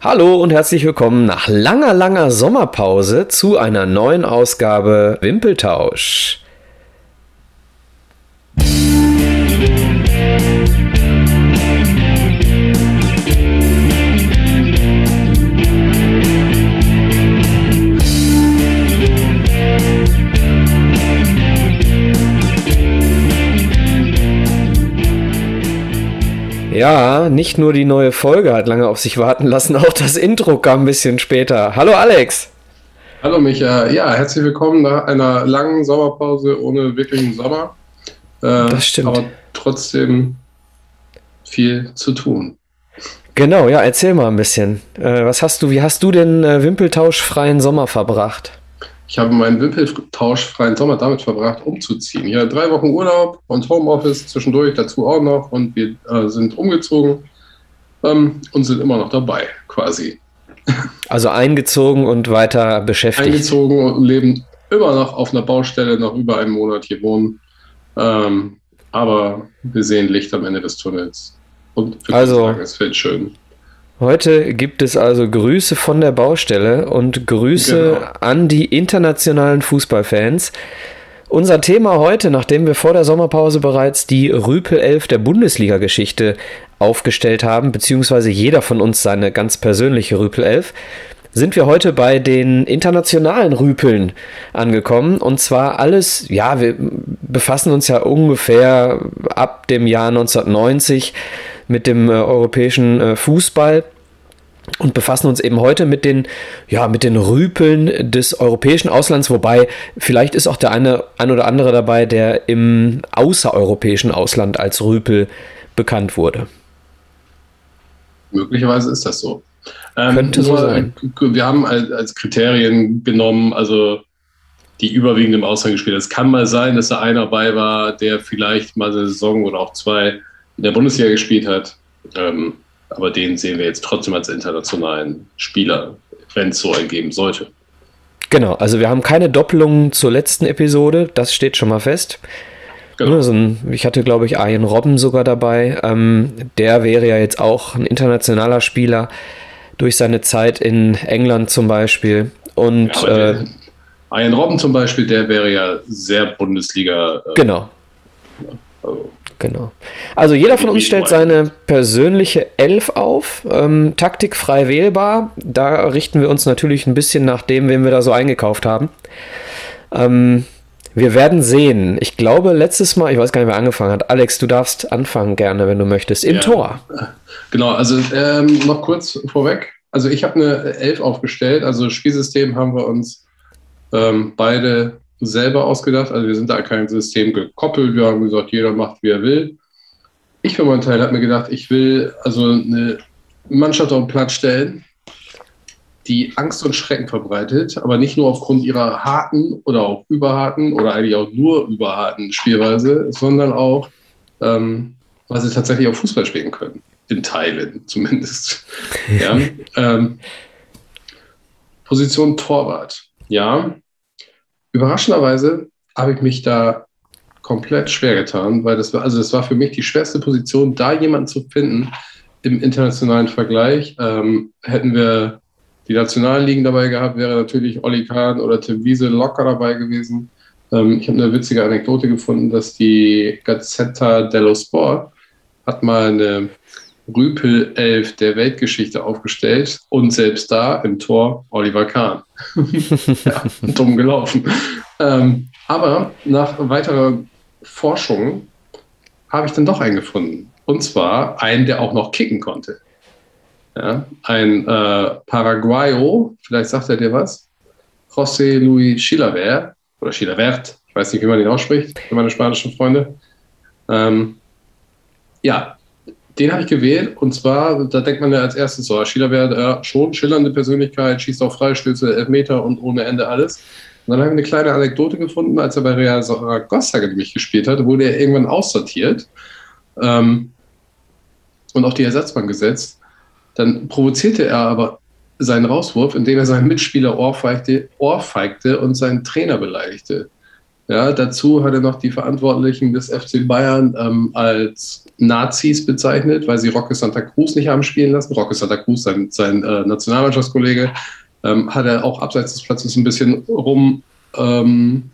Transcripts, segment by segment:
Hallo und herzlich willkommen nach langer, langer Sommerpause zu einer neuen Ausgabe Wimpeltausch. Ja, nicht nur die neue Folge hat lange auf sich warten lassen, auch das Intro kam ein bisschen später. Hallo Alex. Hallo Micha. Ja, herzlich willkommen nach einer langen Sommerpause ohne wirklichen Sommer. Äh, das stimmt. Aber trotzdem viel zu tun. Genau, ja, erzähl mal ein bisschen. Äh, was hast du, wie hast du den äh, wimpeltauschfreien Sommer verbracht? Ich habe meinen wimpeltauschfreien Sommer damit verbracht, umzuziehen. Ja, drei Wochen Urlaub und Homeoffice zwischendurch dazu auch noch und wir äh, sind umgezogen ähm, und sind immer noch dabei, quasi. Also eingezogen und weiter beschäftigt. Eingezogen und leben immer noch auf einer Baustelle, noch über einen Monat hier wohnen. Ähm, aber wir sehen Licht am Ende des Tunnels. Und also, sagen, es wird schön. Heute gibt es also Grüße von der Baustelle und Grüße genau. an die internationalen Fußballfans. Unser Thema heute, nachdem wir vor der Sommerpause bereits die Rüpel 11 der Bundesliga-Geschichte aufgestellt haben, beziehungsweise jeder von uns seine ganz persönliche Rüpel 11, sind wir heute bei den internationalen Rüpeln angekommen. Und zwar alles, ja, wir befassen uns ja ungefähr ab dem Jahr 1990 mit dem äh, europäischen äh, Fußball und befassen uns eben heute mit den, ja, mit den Rüpeln des europäischen Auslands, wobei vielleicht ist auch der eine ein oder andere dabei, der im außereuropäischen Ausland als Rüpel bekannt wurde. Möglicherweise ist das so. Ähm, Könnte so sein. Wir haben als, als Kriterien genommen, also die überwiegend im Ausland gespielt. Es kann mal sein, dass da einer dabei war, der vielleicht mal eine Saison oder auch zwei in der Bundesliga gespielt hat. Ähm, aber den sehen wir jetzt trotzdem als internationalen Spieler, wenn es so ergeben sollte. Genau, also wir haben keine Doppelungen zur letzten Episode, das steht schon mal fest. Genau. Also ich hatte, glaube ich, Arjen Robben sogar dabei. Ähm, der wäre ja jetzt auch ein internationaler Spieler durch seine Zeit in England zum Beispiel. Und ja, äh, Arjen Robben zum Beispiel, der wäre ja sehr Bundesliga. Äh, genau. Also Genau. Also jeder von uns stellt seine persönliche Elf auf, ähm, taktikfrei wählbar. Da richten wir uns natürlich ein bisschen nach dem, wen wir da so eingekauft haben. Ähm, wir werden sehen. Ich glaube, letztes Mal, ich weiß gar nicht, wer angefangen hat. Alex, du darfst anfangen gerne, wenn du möchtest. Im ja. Tor. Genau, also ähm, noch kurz vorweg. Also ich habe eine Elf aufgestellt. Also Spielsystem haben wir uns ähm, beide selber ausgedacht. Also wir sind da kein System gekoppelt. Wir haben gesagt, jeder macht, wie er will. Ich für meinen Teil habe mir gedacht, ich will also eine Mannschaft auf den Platz stellen, die Angst und Schrecken verbreitet, aber nicht nur aufgrund ihrer harten oder auch überharten oder eigentlich auch nur überharten Spielweise, sondern auch, ähm, weil sie tatsächlich auch Fußball spielen können. In Teilen zumindest. ja, ähm, Position Torwart. Ja, Überraschenderweise habe ich mich da komplett schwer getan, weil das war, also das war für mich die schwerste Position, da jemanden zu finden im internationalen Vergleich. Ähm, hätten wir die nationalen Ligen dabei gehabt, wäre natürlich Olli Kahn oder Tim Wiese locker dabei gewesen. Ähm, ich habe eine witzige Anekdote gefunden, dass die Gazzetta dello Sport hat mal eine Rüpel 11 der Weltgeschichte aufgestellt und selbst da im Tor Oliver Kahn. ja, dumm gelaufen. Ähm, aber nach weiterer Forschung habe ich dann doch einen gefunden. Und zwar einen, der auch noch kicken konnte. Ja, ein äh, Paraguayo, vielleicht sagt er dir was, José Luis Chilavert oder Chilavert, ich weiß nicht, wie man ihn ausspricht, für meine spanischen Freunde. Ähm, ja, den habe ich gewählt und zwar, da denkt man ja als erstes so, Schiller wäre ja, schon schillernde Persönlichkeit, schießt auch Freistöße, Elfmeter und ohne Ende alles. Und dann habe ich eine kleine Anekdote gefunden, als er bei Real Zaragoza nämlich gespielt hat, wurde er irgendwann aussortiert ähm, und auf die Ersatzbank gesetzt. Dann provozierte er aber seinen Rauswurf, indem er seinen Mitspieler ohrfeigte, ohrfeigte und seinen Trainer beleidigte. Ja, dazu hat er noch die Verantwortlichen des FC Bayern ähm, als Nazis bezeichnet, weil sie Roque Santa Cruz nicht haben spielen lassen. Roque Santa Cruz, sein, sein äh, Nationalmannschaftskollege, ähm, hat er auch abseits des Platzes ein bisschen rum ähm,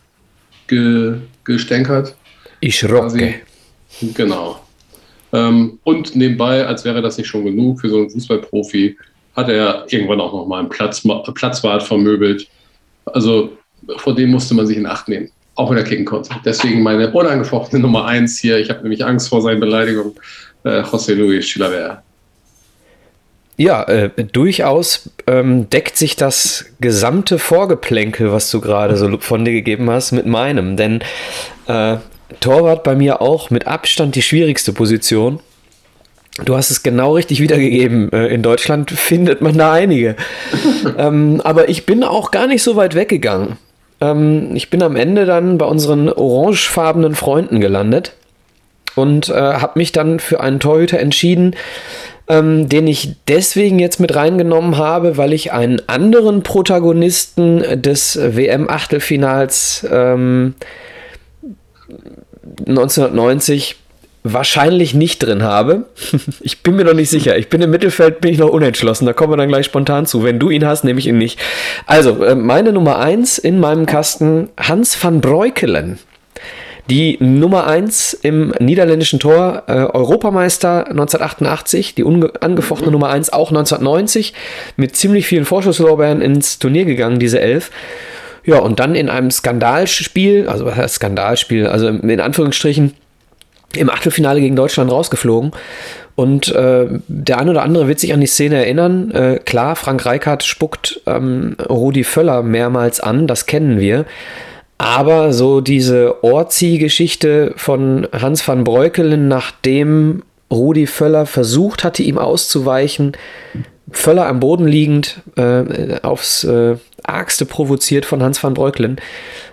ge, gestänkert. Ich rocke. Genau. Ähm, und nebenbei, als wäre das nicht schon genug für so einen Fußballprofi, hat er irgendwann auch noch mal einen Platz, Platzwart vermöbelt. Also vor dem musste man sich in Acht nehmen, auch wenn er kicken konnte. Deswegen meine unangefochtene Nummer eins hier. Ich habe nämlich Angst vor seinen Beleidigungen. Äh, José Luis Chilavert. Ja, äh, durchaus ähm, deckt sich das gesamte Vorgeplänkel, was du gerade so von dir gegeben hast, mit meinem. Denn äh, Torwart bei mir auch mit Abstand die schwierigste Position. Du hast es genau richtig wiedergegeben. Äh, in Deutschland findet man da einige. ähm, aber ich bin auch gar nicht so weit weggegangen. Ähm, ich bin am Ende dann bei unseren orangefarbenen Freunden gelandet und äh, habe mich dann für einen Torhüter entschieden, ähm, den ich deswegen jetzt mit reingenommen habe, weil ich einen anderen Protagonisten des WM-Achtelfinals ähm, 1990 wahrscheinlich nicht drin habe. Ich bin mir noch nicht sicher. Ich bin im Mittelfeld, bin ich noch unentschlossen. Da kommen wir dann gleich spontan zu. Wenn du ihn hast, nehme ich ihn nicht. Also, äh, meine Nummer 1 in meinem Kasten, Hans van Breukelen. Die Nummer 1 im niederländischen Tor, äh, Europameister 1988, die angefochtene Nummer 1 auch 1990, mit ziemlich vielen Vorschusslorbeeren ins Turnier gegangen, diese Elf. Ja, und dann in einem Skandalspiel, also was heißt Skandalspiel, also in Anführungsstrichen, im Achtelfinale gegen Deutschland rausgeflogen. Und äh, der ein oder andere wird sich an die Szene erinnern. Äh, klar, Frank Reichardt spuckt ähm, Rudi Völler mehrmals an, das kennen wir. Aber so diese Orzi-Geschichte von Hans van Breukelen, nachdem Rudi Völler versucht hatte, ihm auszuweichen, Völler am Boden liegend, äh, aufs äh, Argste provoziert von Hans van Breukelen.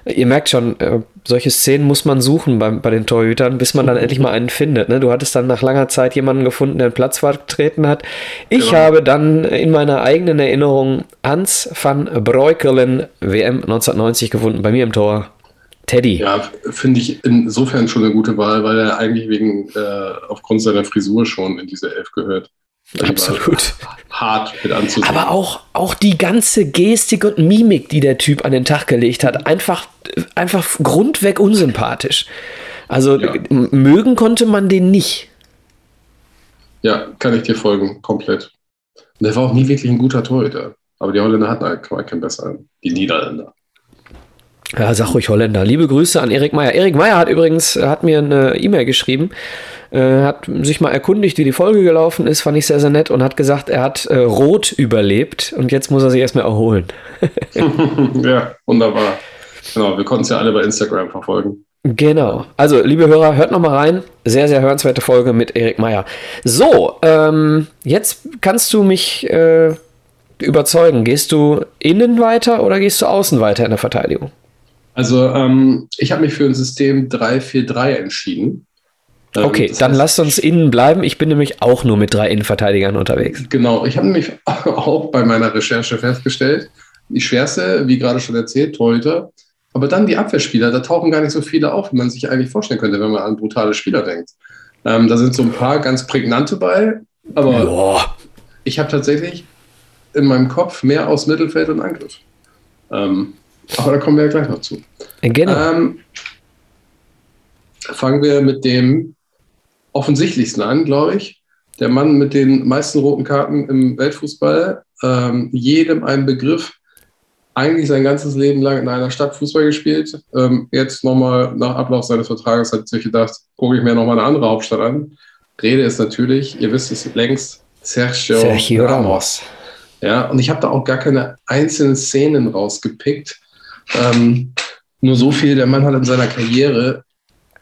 Ihr merkt schon, äh, solche Szenen muss man suchen bei, bei den Torhütern, bis man dann endlich mal einen findet. Ne? Du hattest dann nach langer Zeit jemanden gefunden, der einen Platz vertreten hat. Ich genau. habe dann in meiner eigenen Erinnerung Hans van Breukelen WM 1990 gefunden, bei mir im Tor. Teddy. Ja, finde ich insofern schon eine gute Wahl, weil er eigentlich wegen äh, aufgrund seiner Frisur schon in diese Elf gehört. Absolut. Hart mit anzusehen. Aber auch, auch die ganze Gestik und Mimik, die der Typ an den Tag gelegt hat, einfach, einfach grundweg unsympathisch. Also ja. mögen konnte man den nicht. Ja, kann ich dir folgen, komplett. Und der war auch nie wirklich ein guter Torhüter. Aber die Holländer hatten halt keinen besseren. Die Niederländer. Ja, sag ruhig Holländer. Liebe Grüße an Erik Meyer. Erik Meyer hat übrigens, hat mir eine E-Mail geschrieben, äh, hat sich mal erkundigt, wie die Folge gelaufen ist, fand ich sehr, sehr nett und hat gesagt, er hat äh, Rot überlebt und jetzt muss er sich erstmal erholen. ja, wunderbar. Genau, wir konnten es ja alle bei Instagram verfolgen. Genau. Also, liebe Hörer, hört nochmal rein. Sehr, sehr hörenswerte Folge mit Erik Meyer. So, ähm, jetzt kannst du mich äh, überzeugen. Gehst du innen weiter oder gehst du außen weiter in der Verteidigung? Also ähm, ich habe mich für ein System 3-4-3 entschieden. Ähm, okay, dann heißt, lasst uns innen bleiben. Ich bin nämlich auch nur mit drei Innenverteidigern unterwegs. Genau, ich habe nämlich auch bei meiner Recherche festgestellt, die schwerste, wie gerade schon erzählt, Torhüter. Aber dann die Abwehrspieler, da tauchen gar nicht so viele auf, wie man sich eigentlich vorstellen könnte, wenn man an brutale Spieler denkt. Ähm, da sind so ein paar ganz prägnante bei, aber Boah. ich habe tatsächlich in meinem Kopf mehr aus Mittelfeld und Angriff. Ähm, aber da kommen wir ja gleich noch zu. Genau. Ähm, fangen wir mit dem offensichtlichsten an, glaube ich. Der Mann mit den meisten roten Karten im Weltfußball, ähm, jedem ein Begriff, eigentlich sein ganzes Leben lang in einer Stadt Fußball gespielt. Ähm, jetzt nochmal nach Ablauf seines Vertrages hat sich gedacht, gucke ich mir nochmal eine andere Hauptstadt an. Rede ist natürlich, ihr wisst es längst, Sergio, Sergio Ramos. Ja, und ich habe da auch gar keine einzelnen Szenen rausgepickt, ähm, nur so viel, der Mann hat in seiner Karriere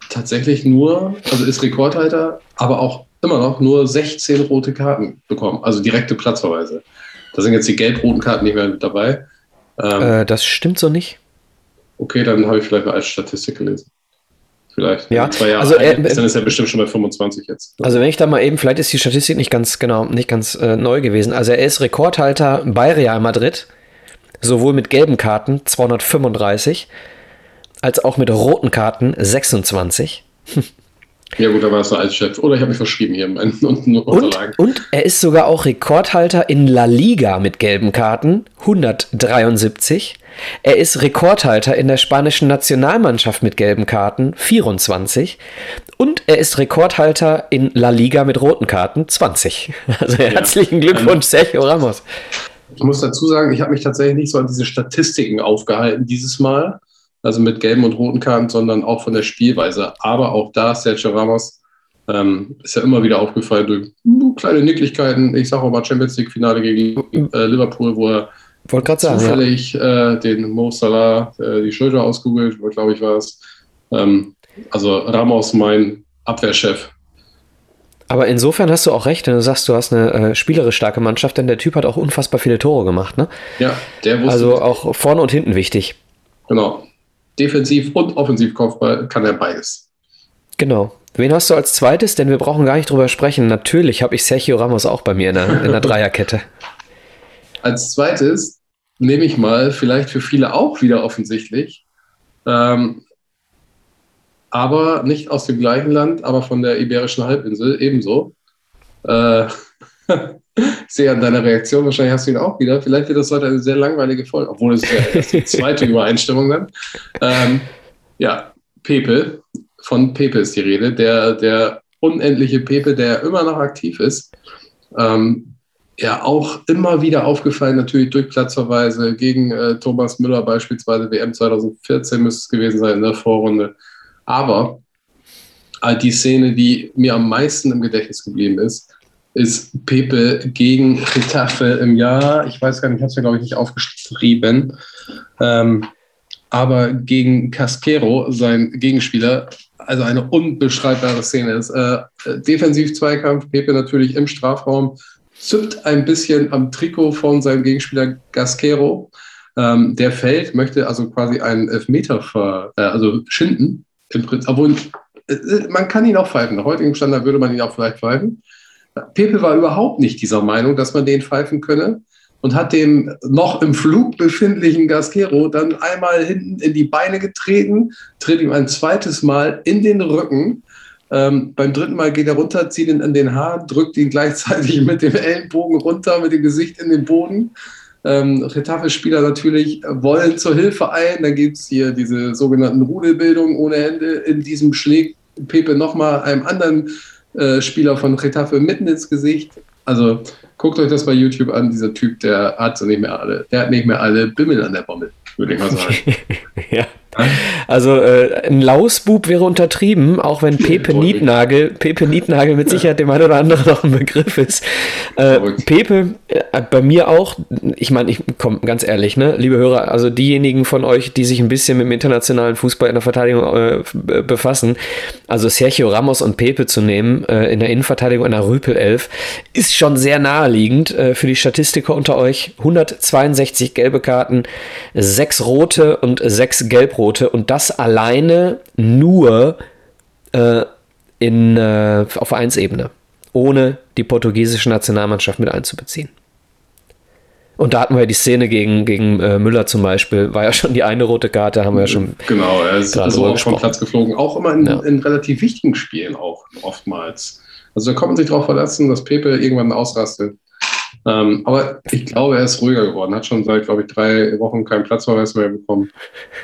tatsächlich nur, also ist Rekordhalter, aber auch immer noch nur 16 rote Karten bekommen, also direkte Platzverweise. Da sind jetzt die gelb-roten Karten nicht mehr mit dabei. Ähm, äh, das stimmt so nicht. Okay, dann habe ich vielleicht mal als Statistik gelesen. Vielleicht. Ja, zwei Jahre also er, dann ist er bestimmt schon bei 25 jetzt. Also wenn ich da mal eben, vielleicht ist die Statistik nicht ganz genau, nicht ganz äh, neu gewesen. Also er ist Rekordhalter bei Real Madrid sowohl mit gelben Karten 235 als auch mit roten Karten 26. Ja gut, da war es als Chef. Oder ich habe mich verschrieben hier in meinen Unterlagen. Und, und er ist sogar auch Rekordhalter in La Liga mit gelben Karten, 173. Er ist Rekordhalter in der spanischen Nationalmannschaft mit gelben Karten, 24. Und er ist Rekordhalter in La Liga mit roten Karten, 20. Also herzlichen ja. Glückwunsch, Sergio Ramos. Ich muss dazu sagen, ich habe mich tatsächlich nicht so an diese Statistiken aufgehalten dieses Mal also mit gelben und roten Karten, sondern auch von der Spielweise. Aber auch da, Sergio Ramos, ähm, ist ja immer wieder aufgefallen durch kleine Nicklichkeiten. Ich sage auch mal Champions League-Finale gegen äh, Liverpool, wo er sagen, zufällig ja. äh, den Mo Salah äh, die Schulter ausgoogelt, glaube ich, war es. Ähm, also Ramos, mein Abwehrchef. Aber insofern hast du auch recht, wenn du sagst, du hast eine äh, spielerisch starke Mannschaft, denn der Typ hat auch unfassbar viele Tore gemacht, ne? Ja, der wusste. Also auch vorne und hinten wichtig. Genau. Defensiv und Offensivkopfball kann er beides. Genau. Wen hast du als zweites? Denn wir brauchen gar nicht drüber sprechen. Natürlich habe ich Sergio Ramos auch bei mir in der, in der Dreierkette. als zweites nehme ich mal, vielleicht für viele auch wieder offensichtlich, ähm, aber nicht aus dem gleichen Land, aber von der Iberischen Halbinsel ebenso. Äh, ich sehe an deiner Reaktion, wahrscheinlich hast du ihn auch wieder. Vielleicht wird das heute eine sehr langweilige Folge, obwohl es ja erst die zweite Übereinstimmung dann. Ähm, ja, Pepe, von Pepe ist die Rede, der, der unendliche Pepe, der immer noch aktiv ist. Ähm, ja, auch immer wieder aufgefallen, natürlich durch Platzverweise gegen äh, Thomas Müller beispielsweise, WM 2014 müsste es gewesen sein in der Vorrunde. Aber äh, die Szene, die mir am meisten im Gedächtnis geblieben ist, ist Pepe gegen Getafe im Jahr, ich weiß gar nicht, ich habe es mir glaube ich nicht aufgeschrieben, ähm, aber gegen Casquero, sein Gegenspieler, also eine unbeschreibbare Szene ist. Äh, Defensiv-Zweikampf, Pepe natürlich im Strafraum, zippt ein bisschen am Trikot von seinem Gegenspieler Gasquero. Ähm, der fällt, möchte also quasi einen Elfmeter ver, äh, also schinden. Im Prinzip, obwohl äh, man kann ihn auch pfeifen. Nach heutigem Standard würde man ihn auch vielleicht pfeifen. Pepe war überhaupt nicht dieser Meinung, dass man den pfeifen könne und hat dem noch im Flug befindlichen Gasquero dann einmal hinten in die Beine getreten, tritt ihm ein zweites Mal in den Rücken. Ähm, beim dritten Mal geht er runter, zieht ihn an den Haar, drückt ihn gleichzeitig mit dem Ellenbogen runter, mit dem Gesicht in den Boden. Ähm, Retafe-Spieler natürlich wollen zur Hilfe ein. Dann gibt es hier diese sogenannten Rudelbildungen ohne Hände. In diesem schlägt Pepe nochmal einem anderen äh, Spieler von Retafe mitten ins Gesicht. Also guckt euch das bei YouTube an. Dieser Typ, der hat so nicht mehr alle, der hat nicht mehr alle Bimmel an der Bommel, würde ich mal sagen. ja. Also äh, ein Lausbub wäre untertrieben, auch wenn Pepe Nietnagel, Pepe Nietnagel mit Sicherheit dem einen oder anderen noch ein Begriff ist. Äh, Pepe, äh, bei mir auch, ich meine, ich komme ganz ehrlich, ne, liebe Hörer, also diejenigen von euch, die sich ein bisschen mit dem internationalen Fußball in der Verteidigung äh, befassen, also Sergio Ramos und Pepe zu nehmen äh, in der Innenverteidigung einer Rüpelelf, ist schon sehr naheliegend äh, für die Statistiker unter euch. 162 gelbe Karten, 6 rote und 6 gelb Gelbrote und das alleine nur äh, in, äh, auf Vereinsebene, ohne die portugiesische Nationalmannschaft mit einzubeziehen. Und da hatten wir die Szene gegen, gegen äh, Müller zum Beispiel, war ja schon die eine rote Karte, haben wir ja schon. Genau, er ist also auch vom Platz geflogen, auch immer in, ja. in, relativ wichtigen Spielen auch oftmals. Also da kommt man sich darauf verlassen, dass Pepe irgendwann ausrastet. Ähm, aber ich glaube, er ist ruhiger geworden. Hat schon seit, glaube ich, drei Wochen keinen Platzverweis mehr bekommen.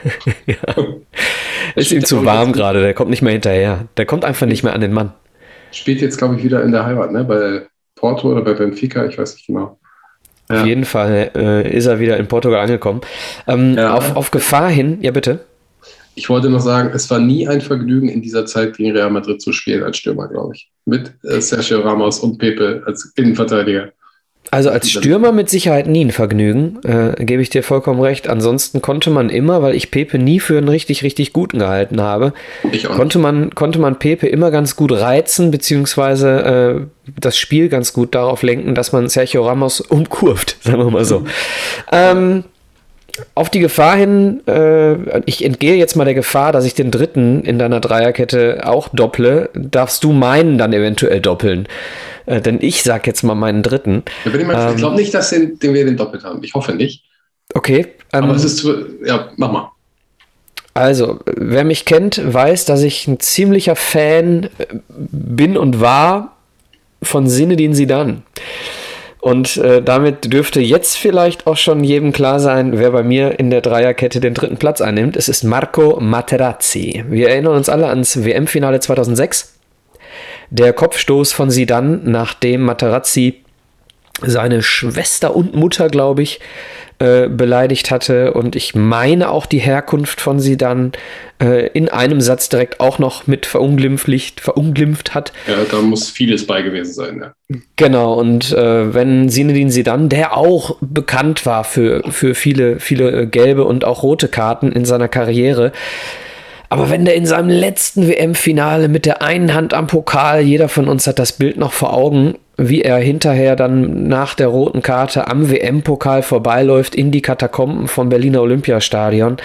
ja. Ist ihm zu warm gerade. Der kommt nicht mehr hinterher. Der kommt einfach nicht mehr an den Mann. Spielt jetzt, glaube ich, wieder in der Heimat, ne? Bei Porto oder bei Benfica, ich weiß nicht genau. Ja. Auf jeden Fall äh, ist er wieder in Portugal angekommen. Ähm, ja. auf, auf Gefahr hin, ja bitte. Ich wollte noch sagen, es war nie ein Vergnügen, in dieser Zeit gegen Real Madrid zu spielen als Stürmer, glaube ich. Mit äh, Sergio Ramos und Pepe als Innenverteidiger. Also als Stürmer mit Sicherheit nie ein Vergnügen, äh, gebe ich dir vollkommen recht. Ansonsten konnte man immer, weil ich Pepe nie für einen richtig, richtig guten gehalten habe, konnte man, konnte man Pepe immer ganz gut reizen, beziehungsweise äh, das Spiel ganz gut darauf lenken, dass man Sergio Ramos umkurvt, sagen wir mal so. Mhm. Ähm, auf die Gefahr hin, äh, ich entgehe jetzt mal der Gefahr, dass ich den dritten in deiner Dreierkette auch dopple, darfst du meinen dann eventuell doppeln. Äh, denn ich sag jetzt mal meinen dritten. Ich, ähm, ich glaube nicht, dass den, den wir den doppelt haben. Ich hoffe nicht. Okay. Ähm, Aber es ist zu, ja, mach mal. Also, wer mich kennt, weiß, dass ich ein ziemlicher Fan äh, bin und war von Sinedin Sidan. Und äh, damit dürfte jetzt vielleicht auch schon jedem klar sein, wer bei mir in der Dreierkette den dritten Platz einnimmt. Es ist Marco Materazzi. Wir erinnern uns alle ans WM-Finale 2006. Der Kopfstoß von Sidan, nachdem Materazzi seine Schwester und Mutter, glaube ich, äh, beleidigt hatte und ich meine auch die Herkunft von sie dann äh, in einem Satz direkt auch noch mit verunglimpft, verunglimpft hat. Ja, da muss vieles bei gewesen sein. Ja. Genau, und äh, wenn Sinedin Sidan, der auch bekannt war für, für viele, viele äh, gelbe und auch rote Karten in seiner Karriere, aber wenn der in seinem letzten WM-Finale mit der einen Hand am Pokal, jeder von uns hat das Bild noch vor Augen, wie er hinterher dann nach der roten Karte am WM-Pokal vorbeiläuft in die Katakomben vom Berliner Olympiastadion.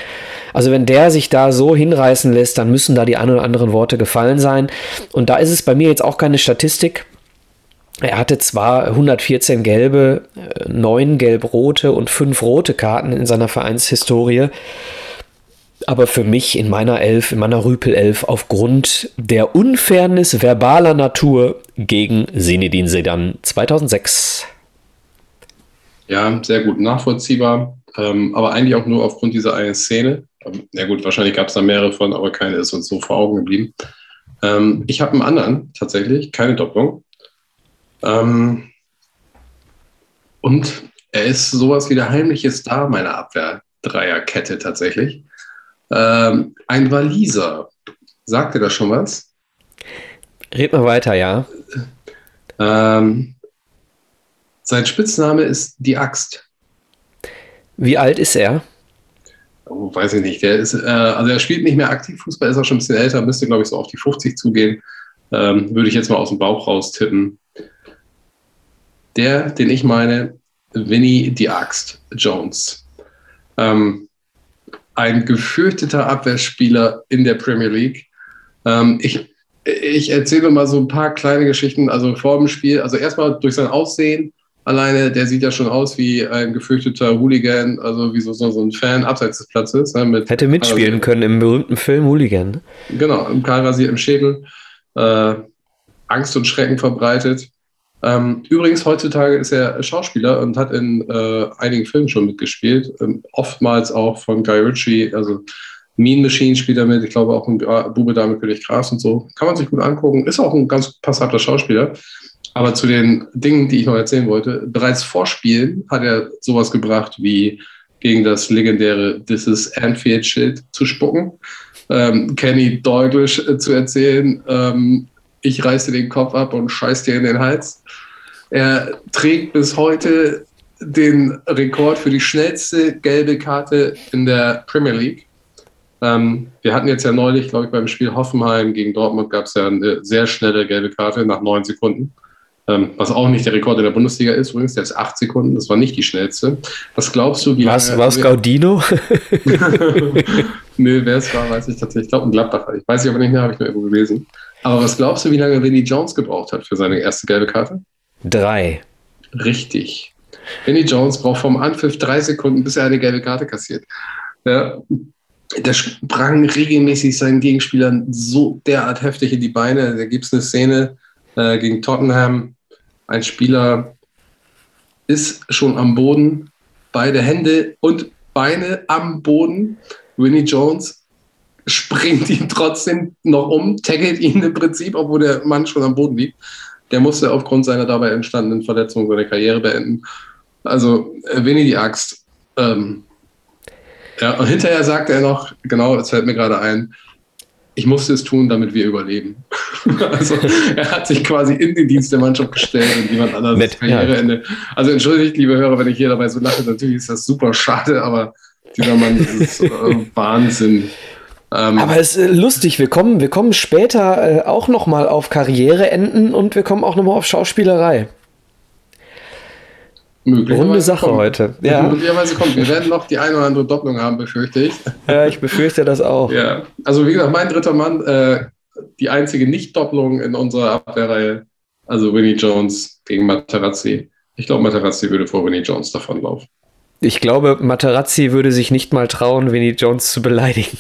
Also wenn der sich da so hinreißen lässt, dann müssen da die ein oder anderen Worte gefallen sein. Und da ist es bei mir jetzt auch keine Statistik. Er hatte zwar 114 gelbe, 9 äh, gelb-rote und 5 rote Karten in seiner Vereinshistorie aber für mich in meiner Elf, in meiner Rüpel-Elf, aufgrund der Unfairness verbaler Natur gegen Sinedin Sedan 2006. Ja, sehr gut nachvollziehbar, ähm, aber eigentlich auch nur aufgrund dieser einen Szene. Ähm, ja gut, wahrscheinlich gab es da mehrere von, aber keine ist uns so vor Augen geblieben. Ähm, ich habe einen anderen tatsächlich, keine Doppelung. Ähm, und er ist sowas wie der heimliche Star meiner Abwehr-Dreierkette tatsächlich. Ähm, ein Waliser. Sagt ihr das schon was? Red mal weiter, ja. Ähm, sein Spitzname ist die Axt. Wie alt ist er? Oh, weiß ich nicht. Der ist, äh, also er spielt nicht mehr aktiv Fußball, ist auch schon ein bisschen älter, müsste, glaube ich, so auf die 50 zugehen. Ähm, würde ich jetzt mal aus dem Bauch raus tippen. Der, den ich meine, Winnie die Axt Jones. Ähm, ein gefürchteter Abwehrspieler in der Premier League. Ähm, ich, ich erzähle mal so ein paar kleine Geschichten, also vor dem Spiel. Also erstmal durch sein Aussehen alleine, der sieht ja schon aus wie ein gefürchteter Hooligan, also wie so, so ein Fan abseits des Platzes. Ne, mit Hätte mitspielen Karasier. können im berühmten Film Hooligan. Ne? Genau, im Kahlrasier im Schädel. Äh, Angst und Schrecken verbreitet. Ähm, übrigens, heutzutage ist er Schauspieler und hat in äh, einigen Filmen schon mitgespielt, ähm, oftmals auch von Guy Ritchie, also Mean Machine spielt er mit, ich glaube auch ein Bube Dame König Gras und so. Kann man sich gut angucken, ist auch ein ganz passabler Schauspieler. Aber zu den Dingen, die ich noch erzählen wollte, bereits vor Spielen hat er sowas gebracht wie gegen das legendäre This is Anfield-Schild zu spucken, ähm, Kenny Douglas äh, zu erzählen, ähm, ich reiß dir den Kopf ab und scheiß dir in den Hals. Er trägt bis heute den Rekord für die schnellste gelbe Karte in der Premier League. Ähm, wir hatten jetzt ja neulich, glaube ich, beim Spiel Hoffenheim gegen Dortmund gab es ja eine sehr schnelle gelbe Karte nach neun Sekunden. Ähm, was auch nicht der Rekord in der Bundesliga ist, übrigens, der ist acht Sekunden, das war nicht die schnellste. Was glaubst du, wie Was, war es Gaudino? Nö, wer es war, weiß ich tatsächlich. Ich glaube, ein Gladbacher. Ich weiß ich aber nicht mehr, habe ich nur irgendwo gelesen. Aber was glaubst du, wie lange Vinnie Jones gebraucht hat für seine erste gelbe Karte? Drei. Richtig. Vinnie Jones braucht vom Anpfiff drei Sekunden, bis er eine gelbe Karte kassiert. Ja, der sprang regelmäßig seinen Gegenspielern so derart heftig in die Beine. Da gibt es eine Szene äh, gegen Tottenham. Ein Spieler ist schon am Boden, beide Hände und Beine am Boden. Winnie Jones springt ihn trotzdem noch um, taggelt ihn im Prinzip, obwohl der Mann schon am Boden liegt. Der musste aufgrund seiner dabei entstandenen Verletzung seine Karriere beenden. Also, äh, Winnie die Axt. Ähm, ja, und hinterher sagte er noch, genau, das fällt mir gerade ein, ich musste es tun, damit wir überleben. also er hat sich quasi in den Dienst der Mannschaft gestellt und jemand anderes Mit, Karriereende. Ja. Also entschuldigt, liebe Hörer, wenn ich hier dabei so lache, natürlich ist das super schade, aber dieser Mann ist äh, Wahnsinn. Ähm, Aber es ist lustig, wir kommen, wir kommen später äh, auch nochmal auf Karriereenden und wir kommen auch nochmal auf Schauspielerei. Runde Sache kommt. heute. Ja. Möglicherweise kommt. Wir werden noch die eine oder andere Doppelung haben, befürchte ich. Ja, ich befürchte das auch. Ja, also wie gesagt, mein dritter Mann, äh, die einzige Nicht-Doppelung in unserer Abwehrreihe, also Winnie Jones gegen Materazzi. Ich glaube, Materazzi würde vor Winnie Jones davonlaufen. Ich glaube, Materazzi würde sich nicht mal trauen, Vinnie Jones zu beleidigen.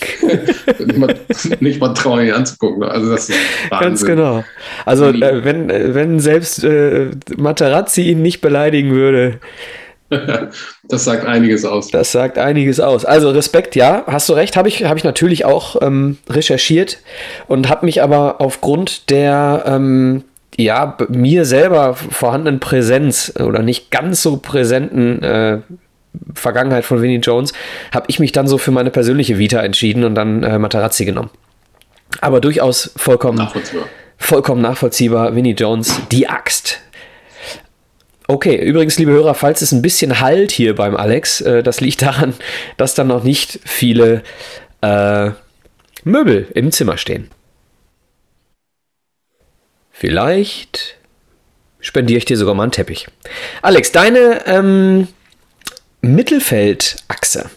nicht mal trauen, ihn anzugucken. Also das ist Ganz genau. Also äh, wenn, wenn selbst äh, Materazzi ihn nicht beleidigen würde. das sagt einiges aus. Das sagt einiges aus. Also Respekt, ja, hast du recht, habe ich, hab ich natürlich auch ähm, recherchiert und habe mich aber aufgrund der ähm, ja, mir selber vorhandenen Präsenz oder nicht ganz so präsenten äh, Vergangenheit von Vinnie Jones, habe ich mich dann so für meine persönliche Vita entschieden und dann äh, Materazzi genommen. Aber durchaus vollkommen nachvollziehbar. vollkommen nachvollziehbar. Vinnie Jones, die Axt. Okay, übrigens, liebe Hörer, falls es ein bisschen halt hier beim Alex, äh, das liegt daran, dass dann noch nicht viele äh, Möbel im Zimmer stehen. Vielleicht spendiere ich dir sogar mal einen Teppich. Alex, deine ähm, Mittelfeldachse.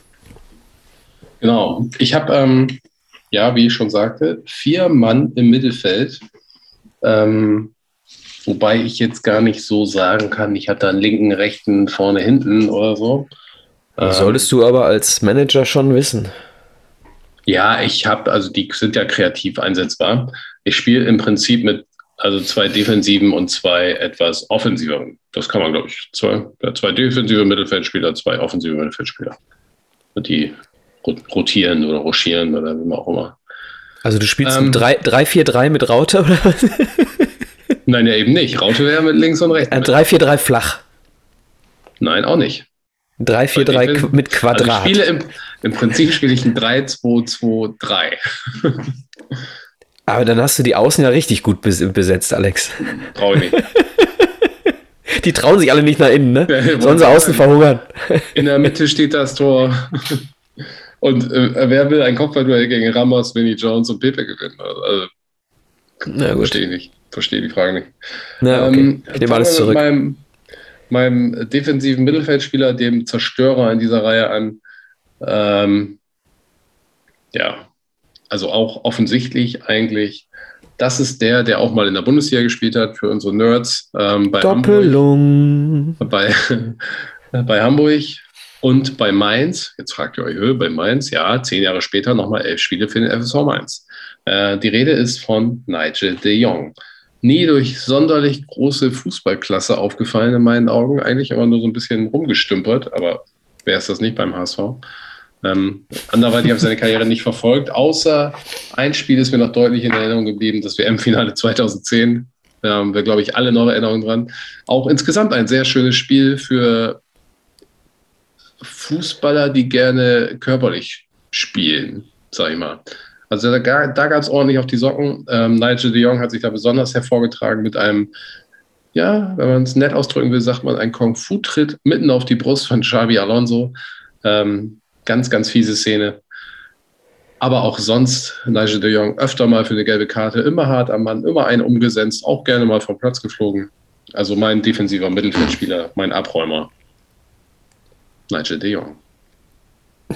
Genau. Ich habe, ähm, ja, wie ich schon sagte, vier Mann im Mittelfeld. Ähm, wobei ich jetzt gar nicht so sagen kann, ich hatte einen linken, rechten, vorne, hinten oder so. Solltest du aber als Manager schon wissen. Ja, ich habe, also die sind ja kreativ einsetzbar. Ich spiele im Prinzip mit also zwei defensiven und zwei etwas offensiven. Das kann man, glaube ich. Zwei, ja, zwei defensive Mittelfeldspieler, zwei offensive Mittelfeldspieler. Und die rotieren oder rochieren oder wie auch immer. Also du spielst ähm, 3-4-3 mit Raute oder was? Nein, ja eben nicht. Raute wäre mit links und rechts. 3-4-3 flach. Nein, auch nicht. 3-4-3 mit Quadrat. Also ich spiele im, Im Prinzip spiele ich ein 3-2-2-3. Aber dann hast du die Außen ja richtig gut besetzt, Alex. Trau ich nicht. Die trauen sich alle nicht nach innen, ne? Ja, Sollen sie außen verhungern. In der Mitte steht das Tor. Und äh, wer will ein Kopfballduell gegen Ramos, Vinnie Jones und Pepe gewinnen? Also, Na, verstehe ich nicht. Verstehe die Frage nicht. Na, okay. Ähm, ich nehme alles zurück. Meinem, meinem defensiven Mittelfeldspieler, dem Zerstörer in dieser Reihe an. Ähm, ja, also auch offensichtlich eigentlich, das ist der, der auch mal in der Bundesliga gespielt hat für unsere Nerds. Ähm, bei Doppelung. Hamburg, bei, bei Hamburg und bei Mainz. Jetzt fragt ihr euch, bei Mainz, ja, zehn Jahre später nochmal elf Spiele für den FSV Mainz. Äh, die Rede ist von Nigel de Jong. Nie durch sonderlich große Fußballklasse aufgefallen in meinen Augen, eigentlich aber nur so ein bisschen rumgestümpert, aber wer ist das nicht beim HSV? Ähm, anderweitig habe ich seine Karriere nicht verfolgt, außer ein Spiel ist mir noch deutlich in Erinnerung geblieben, das WM-Finale 2010. Da haben wir, glaube ich, alle noch Erinnerungen dran. Auch insgesamt ein sehr schönes Spiel für Fußballer, die gerne körperlich spielen, sage ich mal. Also da, da gab es ordentlich auf die Socken. Ähm, Nigel de Jong hat sich da besonders hervorgetragen mit einem, ja, wenn man es nett ausdrücken will, sagt man, ein Kung-Fu-Tritt mitten auf die Brust von Xavi Alonso. Ähm, Ganz, ganz fiese Szene. Aber auch sonst Nigel de Jong öfter mal für eine gelbe Karte, immer hart am Mann, immer einen umgesetzt, auch gerne mal vom Platz geflogen. Also mein defensiver Mittelfeldspieler, mein Abräumer. Nigel de Jong.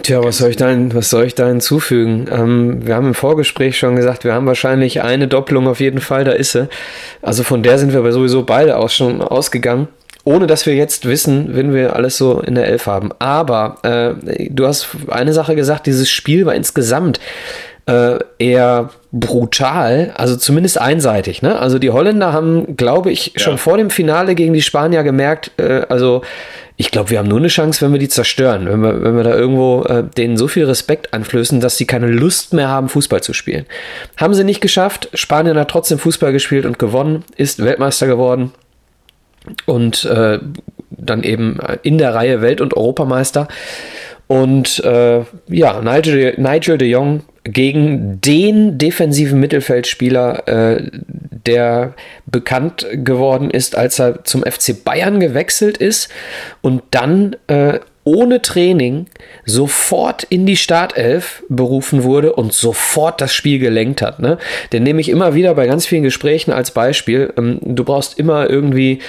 Tja, was soll ich da, was soll ich da hinzufügen? Ähm, wir haben im Vorgespräch schon gesagt, wir haben wahrscheinlich eine Doppelung auf jeden Fall, da ist sie. Also von der sind wir aber sowieso beide auch schon ausgegangen ohne dass wir jetzt wissen, wenn wir alles so in der Elf haben. Aber äh, du hast eine Sache gesagt, dieses Spiel war insgesamt äh, eher brutal, also zumindest einseitig. Ne? Also die Holländer haben, glaube ich, ja. schon vor dem Finale gegen die Spanier gemerkt, äh, also ich glaube, wir haben nur eine Chance, wenn wir die zerstören, wenn wir, wenn wir da irgendwo äh, denen so viel Respekt einflößen, dass sie keine Lust mehr haben, Fußball zu spielen. Haben sie nicht geschafft. Spanien hat trotzdem Fußball gespielt und gewonnen, ist Weltmeister geworden und äh, dann eben in der Reihe Welt- und Europameister. Und äh, ja, Nigel, Nigel de Jong gegen den defensiven Mittelfeldspieler, äh, der bekannt geworden ist, als er zum FC Bayern gewechselt ist und dann äh, ohne Training sofort in die Startelf berufen wurde und sofort das Spiel gelenkt hat. Ne? Den nehme ich immer wieder bei ganz vielen Gesprächen als Beispiel. Ähm, du brauchst immer irgendwie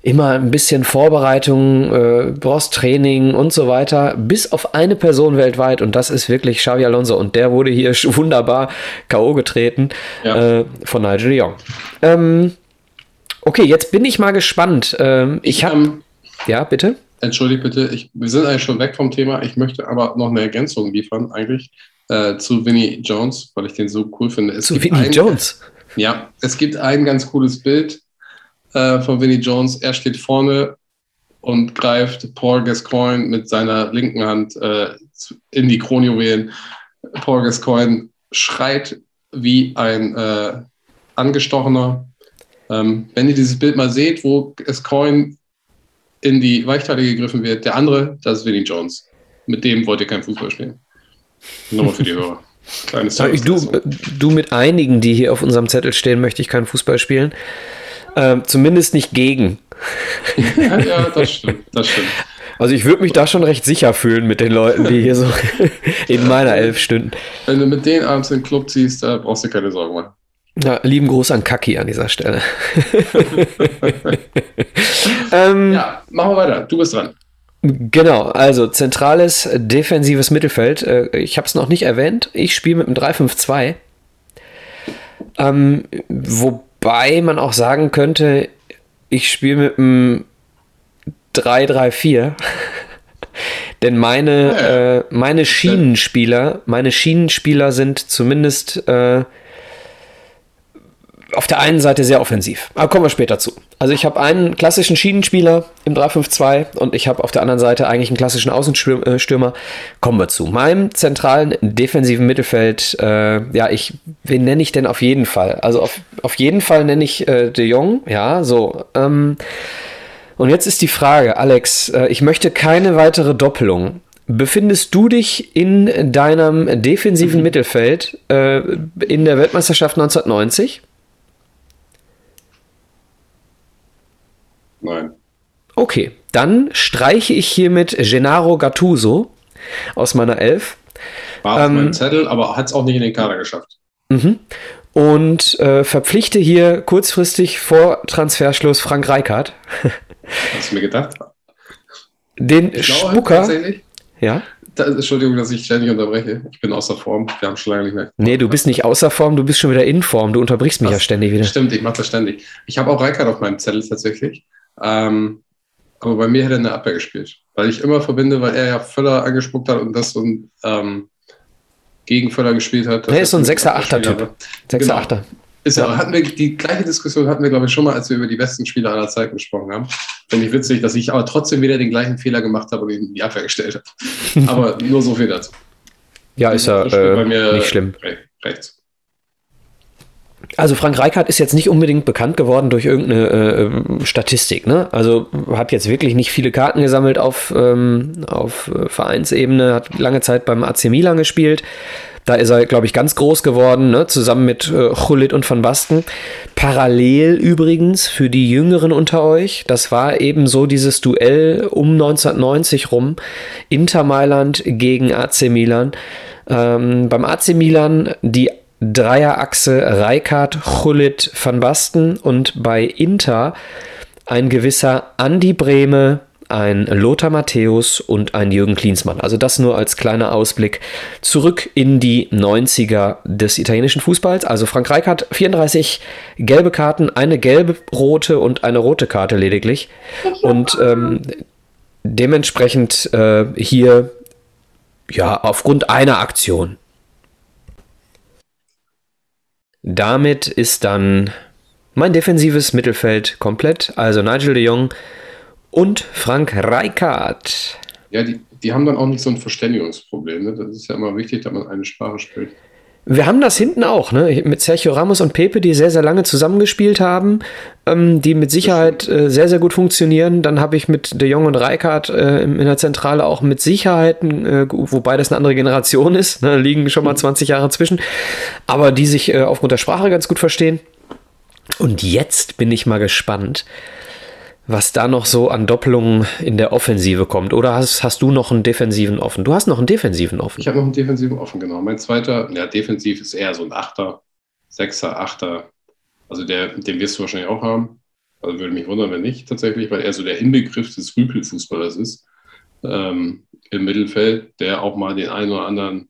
immer ein bisschen Vorbereitung, äh, brauchst Training und so weiter, bis auf eine Person weltweit und das ist wirklich Xavi Alonso und der wurde hier wunderbar K.O. getreten ja. äh, von Nigel Young. Ähm, okay, jetzt bin ich mal gespannt. Ähm, ich habe. Ähm, ja, bitte? Entschuldigt bitte, ich, wir sind eigentlich schon weg vom Thema. Ich möchte aber noch eine Ergänzung liefern, eigentlich, äh, zu Vinnie Jones, weil ich den so cool finde. Es zu Vinnie Jones? Ja, es gibt ein ganz cooles Bild äh, von Vinnie Jones. Er steht vorne und greift Paul Gascoigne mit seiner linken Hand äh, in die Kronjuwelen. Paul Gascoigne schreit wie ein äh, Angestochener. Ähm, wenn ihr dieses Bild mal seht, wo Gascoigne in die Weichteile gegriffen wird, der andere, das ist Vinnie Jones. Mit dem wollt ihr kein Fußball spielen. Nochmal für die Hörer. du, du mit einigen, die hier auf unserem Zettel stehen, möchte ich keinen Fußball spielen. Ähm, zumindest nicht gegen. ja, ja, das stimmt, das stimmt. Also ich würde mich da schon recht sicher fühlen mit den Leuten, die hier so in meiner elf Stunden. Wenn du mit denen abends in den Club ziehst, da brauchst du keine Sorgen mehr. Ja, lieben Gruß an Kaki an dieser Stelle. ähm, ja, machen wir weiter. Du bist dran. Genau, also zentrales defensives Mittelfeld. Äh, ich habe es noch nicht erwähnt. Ich spiele mit einem 3-5-2. Ähm, wobei man auch sagen könnte, ich spiele mit einem 3-3-4. Denn meine, ja. äh, meine Schienenspieler, meine Schienenspieler sind zumindest äh, auf der einen Seite sehr offensiv. Aber kommen wir später zu. Also ich habe einen klassischen Schienenspieler im 3-5-2 und ich habe auf der anderen Seite eigentlich einen klassischen Außenstürmer. Kommen wir zu meinem zentralen defensiven Mittelfeld. Äh, ja, ich, wen nenne ich denn auf jeden Fall? Also auf, auf jeden Fall nenne ich äh, De Jong. Ja, so. Ähm, und jetzt ist die Frage, Alex, äh, ich möchte keine weitere Doppelung. Befindest du dich in deinem defensiven. Mittelfeld äh, in der Weltmeisterschaft 1990? Nein. Okay, dann streiche ich hiermit Gennaro Gattuso aus meiner Elf. War auf ähm, meinem Zettel, aber hat es auch nicht in den Kader geschafft. Mhm. Und äh, verpflichte hier kurzfristig vor Transferschluss Frank Reichardt. Hast du mir gedacht? Den ich Spucker. Ja. Da, Entschuldigung, dass ich ständig unterbreche. Ich bin außer Form. Wir haben schon lange nicht mehr. Nee, du bist nicht außer Form, du bist schon wieder in Form. Du unterbrichst mich das, ja ständig wieder. Stimmt, ich mache das ständig. Ich habe auch Reikert auf meinem Zettel tatsächlich. Ähm, aber bei mir hätte er eine Abwehr gespielt. Weil ich immer verbinde, weil er ja Völler angespuckt hat und das so ein ähm, gegen Völler gespielt hat. Er ist so ein 6er-8er-Typ. 6er-8er. Genau. Ist ja, hatten wir, die gleiche Diskussion hatten wir, glaube ich, schon mal, als wir über die besten Spieler aller Zeiten gesprochen haben. Finde ich witzig, dass ich aber trotzdem wieder den gleichen Fehler gemacht habe und ihn in die Abwehr gestellt habe. aber nur so viel dazu. Ja, ist ja äh, nicht schlimm. Rechts. Also Frank Reichardt ist jetzt nicht unbedingt bekannt geworden durch irgendeine äh, Statistik. Ne? Also hat jetzt wirklich nicht viele Karten gesammelt auf, ähm, auf äh, Vereinsebene, hat lange Zeit beim AC Milan gespielt. Da ist er, glaube ich, ganz groß geworden, ne? zusammen mit äh, Chulit und Van Basten. Parallel übrigens für die Jüngeren unter euch, das war eben so dieses Duell um 1990 rum, Inter Mailand gegen AC Milan. Ähm, beim AC Milan die Dreierachse Reikard, Chulit, Van Basten und bei Inter ein gewisser Andi Brehme, ein Lothar Matthäus und ein Jürgen Klinsmann. Also das nur als kleiner Ausblick zurück in die 90er des italienischen Fußballs. Also Frank Reichardt 34 gelbe Karten, eine gelbe, rote und eine rote Karte lediglich. Und ähm, dementsprechend äh, hier ja aufgrund einer Aktion damit ist dann mein defensives Mittelfeld komplett. Also Nigel de Jong und Frank Reichardt. Ja, die, die haben dann auch nicht so ein Verständigungsproblem. Ne? Das ist ja immer wichtig, dass man eine Sprache spricht. Wir haben das hinten auch, ne? Mit Sergio Ramos und Pepe, die sehr, sehr lange zusammengespielt haben, ähm, die mit Sicherheit äh, sehr, sehr gut funktionieren. Dann habe ich mit De Jong und Reikart äh, in der Zentrale auch mit Sicherheit, äh, wobei das eine andere Generation ist, ne? liegen schon mal 20 Jahre zwischen, aber die sich äh, aufgrund der Sprache ganz gut verstehen. Und jetzt bin ich mal gespannt, was da noch so an Doppelungen in der Offensive kommt. Oder hast, hast du noch einen defensiven offen? Du hast noch einen defensiven offen. Ich habe noch einen defensiven offen, genau. Mein zweiter, ja, defensiv ist eher so ein Achter, Sechser, Achter. Also der, den wirst du wahrscheinlich auch haben. Also würde mich wundern, wenn nicht tatsächlich, weil er so der Inbegriff des Rüpelfußballers ist ähm, im Mittelfeld, der auch mal den einen oder anderen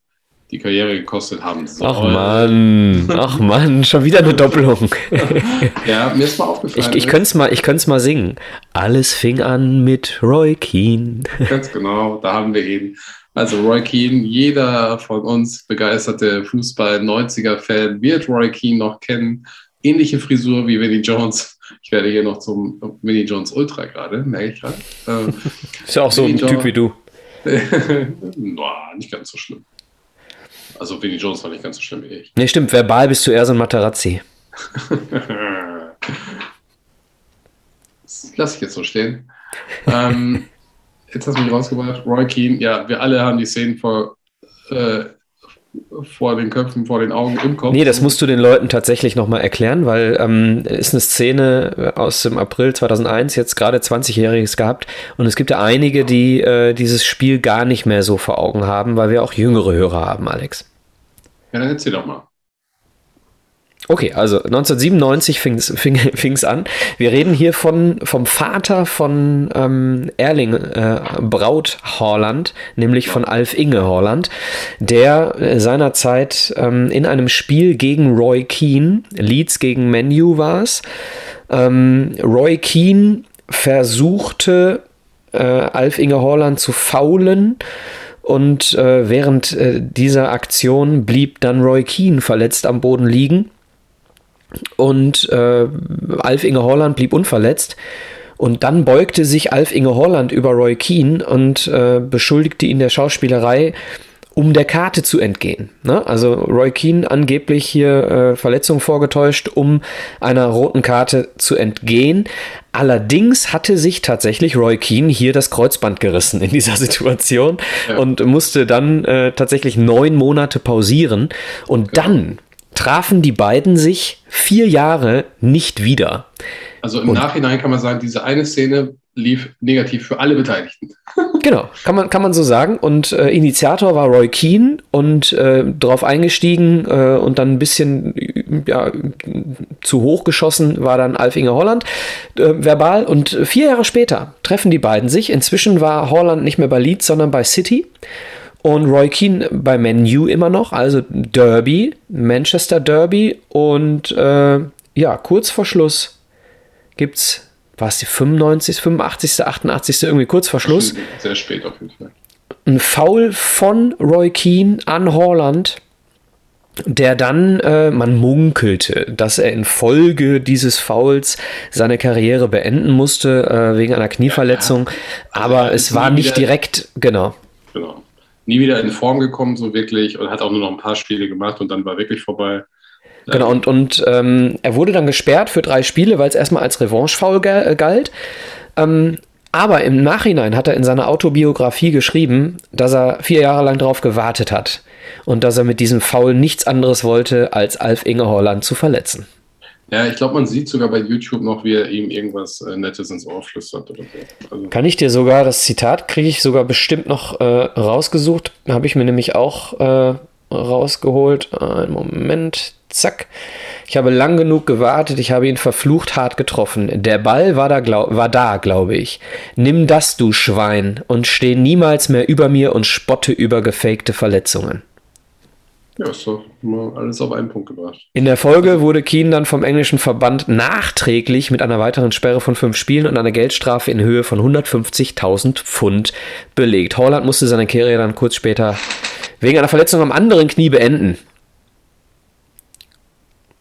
die Karriere gekostet haben soll. Ach Mann, ach Mann, schon wieder eine Doppelung. ja, mir ist mal aufgefallen. Ich, ich könnte es mal, mal singen. Alles fing an mit Roy Keane. Ganz genau, da haben wir ihn. Also Roy Keane, jeder von uns begeisterte Fußball-90er-Fan wird Roy Keane noch kennen. Ähnliche Frisur wie Vinnie Jones. Ich werde hier noch zum Vinnie Jones Ultra gerade, merke ich gerade. Äh, ist ja auch so ein Typ wie du. no, nicht ganz so schlimm. Also Vinnie Jones war nicht ganz so schlimm wie ich. Nee, stimmt. Verbal bist du eher so ein Materazzi. das lasse ich jetzt so stehen. ähm, jetzt hast du mich rausgebracht, Roy Keane, ja, wir alle haben die Szenen vor, äh, vor den Köpfen, vor den Augen im Kopf. Nee, das musst du den Leuten tatsächlich nochmal erklären, weil ähm, ist eine Szene aus dem April 2001, jetzt gerade 20-Jähriges gehabt und es gibt ja einige, die äh, dieses Spiel gar nicht mehr so vor Augen haben, weil wir auch jüngere Hörer haben, Alex. Ja, dann erzähl doch mal. Okay, also 1997 fing es fing, an. Wir reden hier von, vom Vater von ähm, Erling äh, Braut Horland, nämlich von Alf Inge Horland, der äh, seinerzeit ähm, in einem Spiel gegen Roy Keane, Leeds gegen Menu war es, ähm, Roy Keane versuchte äh, Alf Inge Horland zu faulen und äh, während äh, dieser Aktion blieb dann Roy Keane verletzt am Boden liegen und äh, Alf Inge Holland blieb unverletzt. Und dann beugte sich Alf Inge Holland über Roy Keane und äh, beschuldigte ihn der Schauspielerei, um der Karte zu entgehen. Ne? Also Roy Keane angeblich hier äh, Verletzungen vorgetäuscht, um einer roten Karte zu entgehen. Allerdings hatte sich tatsächlich Roy Keane hier das Kreuzband gerissen in dieser Situation ja. und musste dann äh, tatsächlich neun Monate pausieren. Und genau. dann trafen die beiden sich vier Jahre nicht wieder. Also im und Nachhinein kann man sagen, diese eine Szene lief negativ für alle Beteiligten. genau, kann man, kann man so sagen. Und äh, Initiator war Roy Keane und äh, darauf eingestiegen äh, und dann ein bisschen ja, zu hoch geschossen war dann Alf Inge Holland äh, verbal. Und vier Jahre später treffen die beiden sich. Inzwischen war Holland nicht mehr bei Leeds, sondern bei City. Und Roy Keane bei Menu immer noch, also Derby, Manchester Derby. Und äh, ja, kurz vor Schluss gibt es, war es die 95., 85., 88., irgendwie kurz vor Schluss. Sehr spät auf jeden Fall. Ein Foul von Roy Keane an Holland der dann, äh, man munkelte, dass er infolge dieses Fouls seine Karriere beenden musste äh, wegen einer Knieverletzung. Ja. Also aber es war nicht direkt, genau. Genau nie wieder in Form gekommen, so wirklich, und hat auch nur noch ein paar Spiele gemacht und dann war wirklich vorbei. Genau, und, und ähm, er wurde dann gesperrt für drei Spiele, weil es erstmal als Revanche-Foul äh, galt. Ähm, aber im Nachhinein hat er in seiner Autobiografie geschrieben, dass er vier Jahre lang darauf gewartet hat und dass er mit diesem Foul nichts anderes wollte, als Alf Inge Holland zu verletzen. Ja, ich glaube, man sieht sogar bei YouTube noch, wie er ihm irgendwas äh, Nettes ins Ohr flüstert oder so. Also Kann ich dir sogar, das Zitat kriege ich sogar bestimmt noch äh, rausgesucht. Habe ich mir nämlich auch äh, rausgeholt. Einen Moment, zack. Ich habe lang genug gewartet, ich habe ihn verflucht hart getroffen. Der Ball war da, glaub, war da, glaube ich. Nimm das, du Schwein, und steh niemals mehr über mir und spotte über gefakte Verletzungen. Ja, ist doch mal alles auf einen Punkt gebracht. In der Folge wurde Keen dann vom englischen Verband nachträglich mit einer weiteren Sperre von fünf Spielen und einer Geldstrafe in Höhe von 150.000 Pfund belegt. Holland musste seine Karriere dann kurz später wegen einer Verletzung am anderen Knie beenden.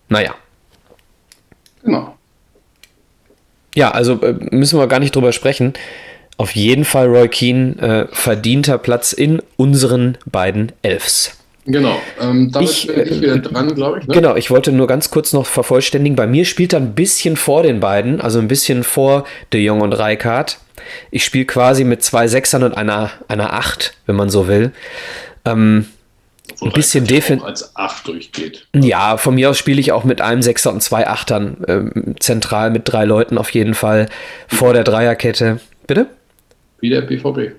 Naja. Genau. Ja, also äh, müssen wir gar nicht drüber sprechen. Auf jeden Fall Roy Keane äh, verdienter Platz in unseren beiden Elfs. Genau, ähm, damit ich, bin ich wieder äh, dran, glaube ich. Ne? Genau, ich wollte nur ganz kurz noch vervollständigen. Bei mir spielt er ein bisschen vor den beiden, also ein bisschen vor De Jong und Rijkaard. Ich spiele quasi mit zwei Sechsern und einer, einer Acht, wenn man so will. Ähm, ein bisschen defensiv. als Acht durchgeht. Ja, von mir aus spiele ich auch mit einem Sechser und zwei Achtern ähm, zentral mit drei Leuten auf jeden Fall vor der Dreierkette. Bitte? Wie der BVB.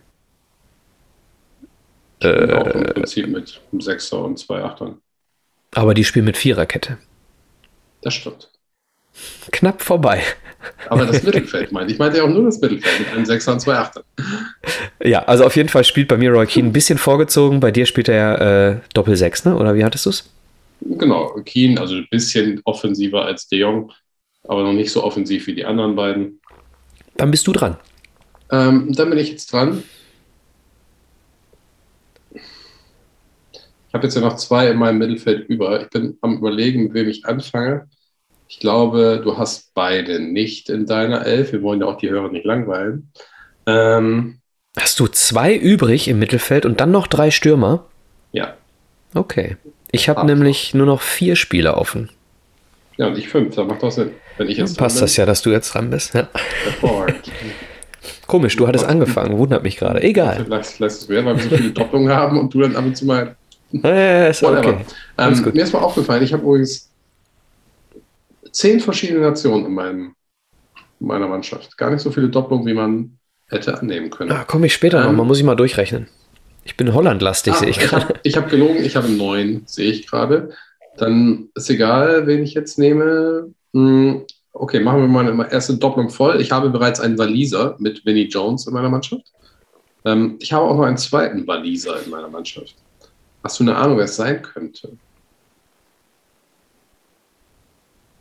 Äh, auch im Prinzip mit einem Sechser und zwei Achtern. Aber die spielen mit Viererkette. Das stimmt. Knapp vorbei. Aber das Mittelfeld meinte ich. meinte ja auch nur das Mittelfeld mit einem 6er und zwei Achter. Ja, also auf jeden Fall spielt bei mir Roy Keane ein bisschen vorgezogen. Bei dir spielt er äh, Doppel-6, ne? oder wie hattest du es? Genau, Keane, also ein bisschen offensiver als De Jong, aber noch nicht so offensiv wie die anderen beiden. Dann bist du dran. Ähm, dann bin ich jetzt dran. Ich habe jetzt ja noch zwei in meinem Mittelfeld über. Ich bin am Überlegen, mit wem ich anfange. Ich glaube, du hast beide nicht in deiner Elf. Wir wollen ja auch die Hörer nicht langweilen. Ähm, hast du zwei übrig im Mittelfeld und dann noch drei Stürmer? Ja. Okay. Ich habe nämlich nur noch vier Spiele offen. Ja, und ich fünf. Da macht doch Sinn. Wenn ich jetzt Passt das ja, dass du jetzt dran bist. Ja. Komisch, du hattest angefangen. Wundert mich gerade. Egal. Lass, lass es werden, weil wir so viele Doppelungen haben und du dann ab und zu mal ja, ist okay. Ähm, mir ist mal aufgefallen, ich habe übrigens zehn verschiedene Nationen in, meinem, in meiner Mannschaft. Gar nicht so viele Doppelungen, wie man hätte annehmen können. Ah, komme ich später ähm, noch, man muss ich mal durchrechnen. Ich bin Hollandlastig, ah, sehe ich gerade. Ich habe hab gelogen, ich habe neun, sehe ich gerade. Dann ist egal, wen ich jetzt nehme. Hm, okay, machen wir mal eine erste Doppelung voll. Ich habe bereits einen Waliser mit Vinnie Jones in meiner Mannschaft. Ähm, ich habe auch noch einen zweiten Waliser in meiner Mannschaft. Hast du eine Ahnung, wer es sein könnte?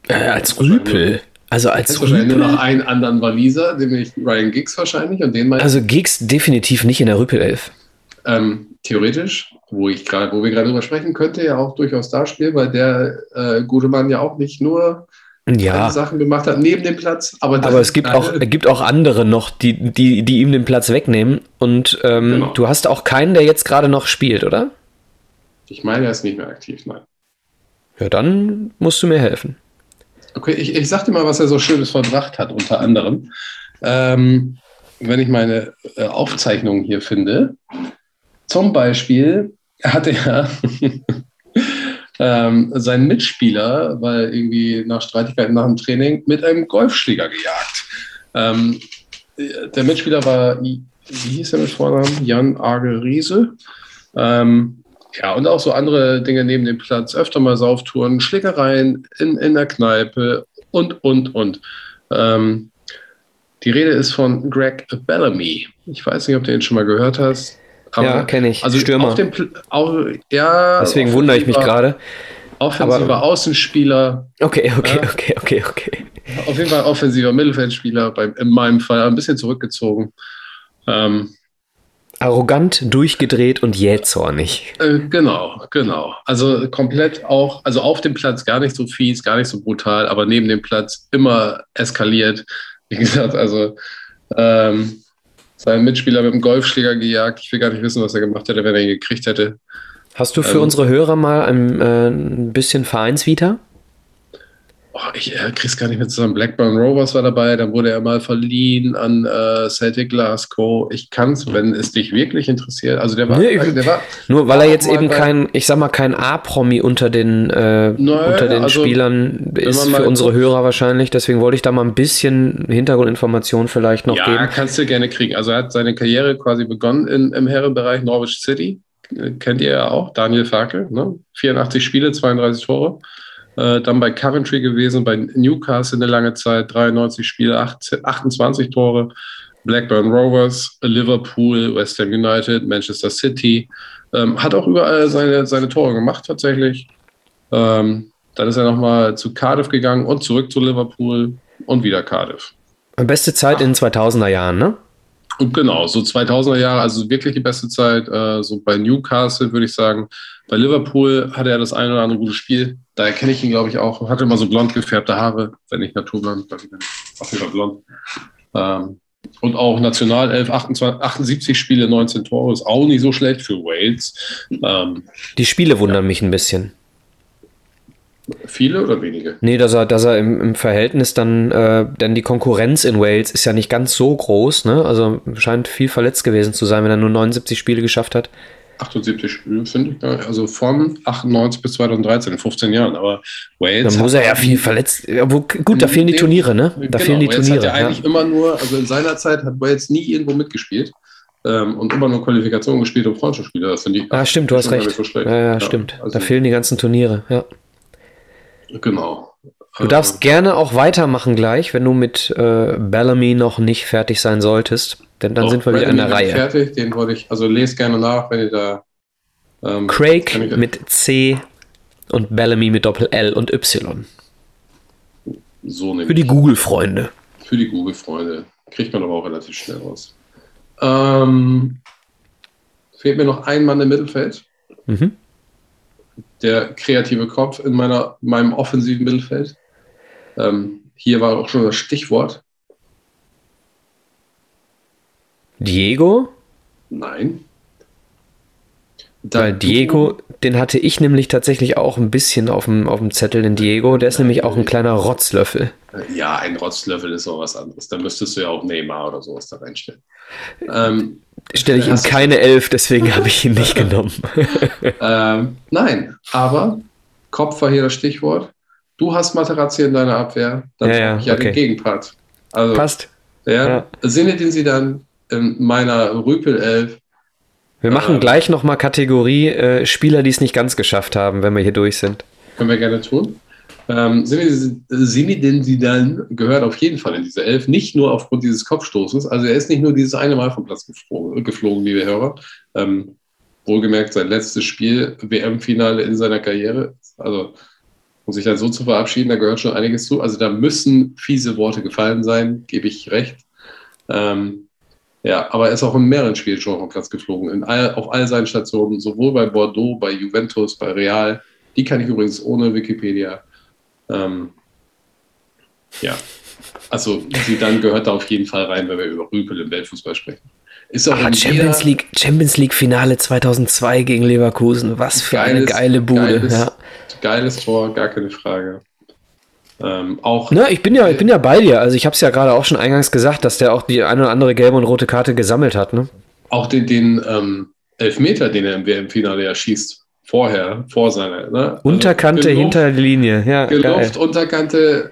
Äh, als Rüpel. Also als Rüpel. nur noch einen anderen Waliser, nämlich Ryan Giggs wahrscheinlich. Und den also Giggs definitiv nicht in der Rüpel-Elf. Ähm, theoretisch, wo, ich grad, wo wir gerade drüber sprechen, könnte ja auch durchaus da spielen, weil der äh, gute Mann ja auch nicht nur ja. Sachen gemacht hat neben dem Platz. Aber, aber es gibt auch, gibt auch andere noch, die, die, die ihm den Platz wegnehmen. Und ähm, genau. du hast auch keinen, der jetzt gerade noch spielt, oder? Ich meine, er ist nicht mehr aktiv, nein. Ja, dann musst du mir helfen. Okay, ich, ich sag dir mal, was er so Schönes verbracht hat, unter anderem. Ähm, wenn ich meine äh, Aufzeichnungen hier finde, zum Beispiel hat er ähm, seinen Mitspieler, weil irgendwie nach Streitigkeiten nach dem Training, mit einem Golfschläger gejagt. Ähm, der Mitspieler war, wie hieß er mit Vornamen? Jan Arge Riese. Ähm, ja, und auch so andere Dinge neben dem Platz, öfter mal Sauftouren, Schlägereien in, in der Kneipe und, und, und. Ähm, die Rede ist von Greg Bellamy. Ich weiß nicht, ob du ihn schon mal gehört hast. ja, kenne ich. Also Stürmer. Auf dem, auch, ja, Deswegen wundere ich mich gerade. Offensiver aber, Außenspieler. Okay, okay, ja. okay, okay, okay. Auf jeden Fall offensiver Mittelfeldspieler, bei, in meinem Fall ein bisschen zurückgezogen. Ähm, Arrogant, durchgedreht und jähzornig. Äh, genau, genau. Also komplett auch, also auf dem Platz gar nicht so fies, gar nicht so brutal, aber neben dem Platz immer eskaliert. Wie gesagt, also ähm, seinen Mitspieler mit dem Golfschläger gejagt. Ich will gar nicht wissen, was er gemacht hätte, wenn er ihn gekriegt hätte. Hast du für also, unsere Hörer mal ein, äh, ein bisschen Vereinsvita? Oh, ich äh, krieg's gar nicht mehr zusammen. Blackburn Rovers war dabei, dann wurde er mal verliehen an äh, Celtic Glasgow. Ich kann's, wenn es dich wirklich interessiert. Also der war, nee, der war nur weil er jetzt eben kein, ich sag mal, kein A-Promi unter den, äh, naja, unter den also, Spielern ist für unsere Hörer wahrscheinlich. Deswegen wollte ich da mal ein bisschen Hintergrundinformation vielleicht noch ja, geben. Ja, kannst du gerne kriegen. Also er hat seine Karriere quasi begonnen in, im Herrenbereich Norwich City. Kennt ihr ja auch, Daniel Farkel, ne? 84 Spiele, 32 Tore. Äh, dann bei Coventry gewesen, bei Newcastle eine lange Zeit, 93 Spiele, 18, 28 Tore. Blackburn Rovers, Liverpool, West Ham United, Manchester City. Ähm, hat auch überall seine, seine Tore gemacht tatsächlich. Ähm, dann ist er nochmal zu Cardiff gegangen und zurück zu Liverpool und wieder Cardiff. Beste Zeit in den 2000er Jahren, ne? Und genau, so 2000er Jahre, also wirklich die beste Zeit. Äh, so bei Newcastle würde ich sagen. Bei Liverpool hatte er das eine oder andere gute Spiel. Da kenne ich ihn, glaube ich, auch. Hatte immer so blond gefärbte Haare, wenn nicht naturblond, dann auf jeden Fall blond. Ähm, und auch Nationalelf, 28, 78 Spiele, 19 Tore, ist auch nicht so schlecht für Wales. Ähm, Die Spiele wundern ja. mich ein bisschen. Viele oder wenige? Nee, dass er, dass er im, im Verhältnis dann, äh, denn die Konkurrenz in Wales ist ja nicht ganz so groß, ne? Also scheint viel verletzt gewesen zu sein, wenn er nur 79 Spiele geschafft hat. 78 Spiele, finde ich. Also von 98 bis 2013, in 15 Jahren. Aber Wales. Da muss er ja viel verletzt. Ja, gut, da fehlen die Turniere, ne? Da genau, fehlen die Wales Turniere. Hat ja eigentlich immer nur, also in seiner Zeit hat Wales nie irgendwo mitgespielt. Ähm, und immer nur Qualifikationen gespielt und Freundschaftsspiele. Das finde ich. Ah, stimmt, du hast recht. So ja, ja, ja, stimmt. Also, da fehlen die ganzen Turniere, ja. Genau. Du darfst gerne auch weitermachen gleich, wenn du mit äh, Bellamy noch nicht fertig sein solltest. Denn dann sind wir wieder in der Reihe. fertig, den wollte ich, also lest gerne nach, wenn ihr da. Ähm, Craig mit C und Bellamy mit Doppel L und Y. So Für die Google-Freunde. Für die Google-Freunde. Kriegt man aber auch relativ schnell raus. Ähm, fehlt mir noch ein Mann im Mittelfeld. Mhm. Der kreative Kopf in meiner, meinem offensiven Mittelfeld. Ähm, hier war auch schon das Stichwort. Diego? Nein. Da Weil Diego, den hatte ich nämlich tatsächlich auch ein bisschen auf dem, auf dem Zettel, den Diego. Der ist nämlich auch ein kleiner Rotzlöffel. Ja, ein Rotzlöffel ist auch was anderes. Da müsstest du ja auch Neymar oder sowas da reinstellen. Ähm, Stelle ich ihm keine Elf, deswegen habe ich ihn nicht genommen. ähm, nein, aber Kopf war hier das Stichwort. Du hast Materazzi in deiner Abwehr, dann ja, ja, ich ja okay. den Gegenpart. Also, Passt. Ja, ja. Sinne, den sie dann in meiner Rüpel-Elf wir machen ähm, gleich nochmal Kategorie äh, Spieler, die es nicht ganz geschafft haben, wenn wir hier durch sind. Können wir gerne tun. Ähm, Zinedine Zidane gehört auf jeden Fall in diese Elf, nicht nur aufgrund dieses Kopfstoßes. Also er ist nicht nur dieses eine Mal vom Platz geflogen, geflogen liebe Hörer. Ähm, wohlgemerkt sein letztes Spiel, WM-Finale in seiner Karriere. Also um sich dann so zu verabschieden, da gehört schon einiges zu. Also da müssen fiese Worte gefallen sein, gebe ich recht. Ähm, ja, aber er ist auch in mehreren Spielen schon vom Platz geflogen, in all, auf all seinen Stationen, sowohl bei Bordeaux, bei Juventus, bei Real. Die kann ich übrigens ohne Wikipedia. Ähm, ja, also sie dann gehört da auf jeden Fall rein, wenn wir über Rüpel im Weltfußball sprechen. Ist auch ah, Champions League, Champions League Finale 2002 gegen Leverkusen. Was für geiles, eine geile Bude. Geiles, ja. Geiles Tor, gar keine Frage. Ähm, auch Na, ich bin ja, ich bin ja bei dir. Also ich habe es ja gerade auch schon eingangs gesagt, dass der auch die eine oder andere gelbe und rote Karte gesammelt hat. Ne? Auch den, den ähm, Elfmeter, den er im WM-Finale ja schießt, vorher, vor seiner. Ne? Also Unterkante geluft, hinter der Linie, ja. Geluft, geil. Unterkante.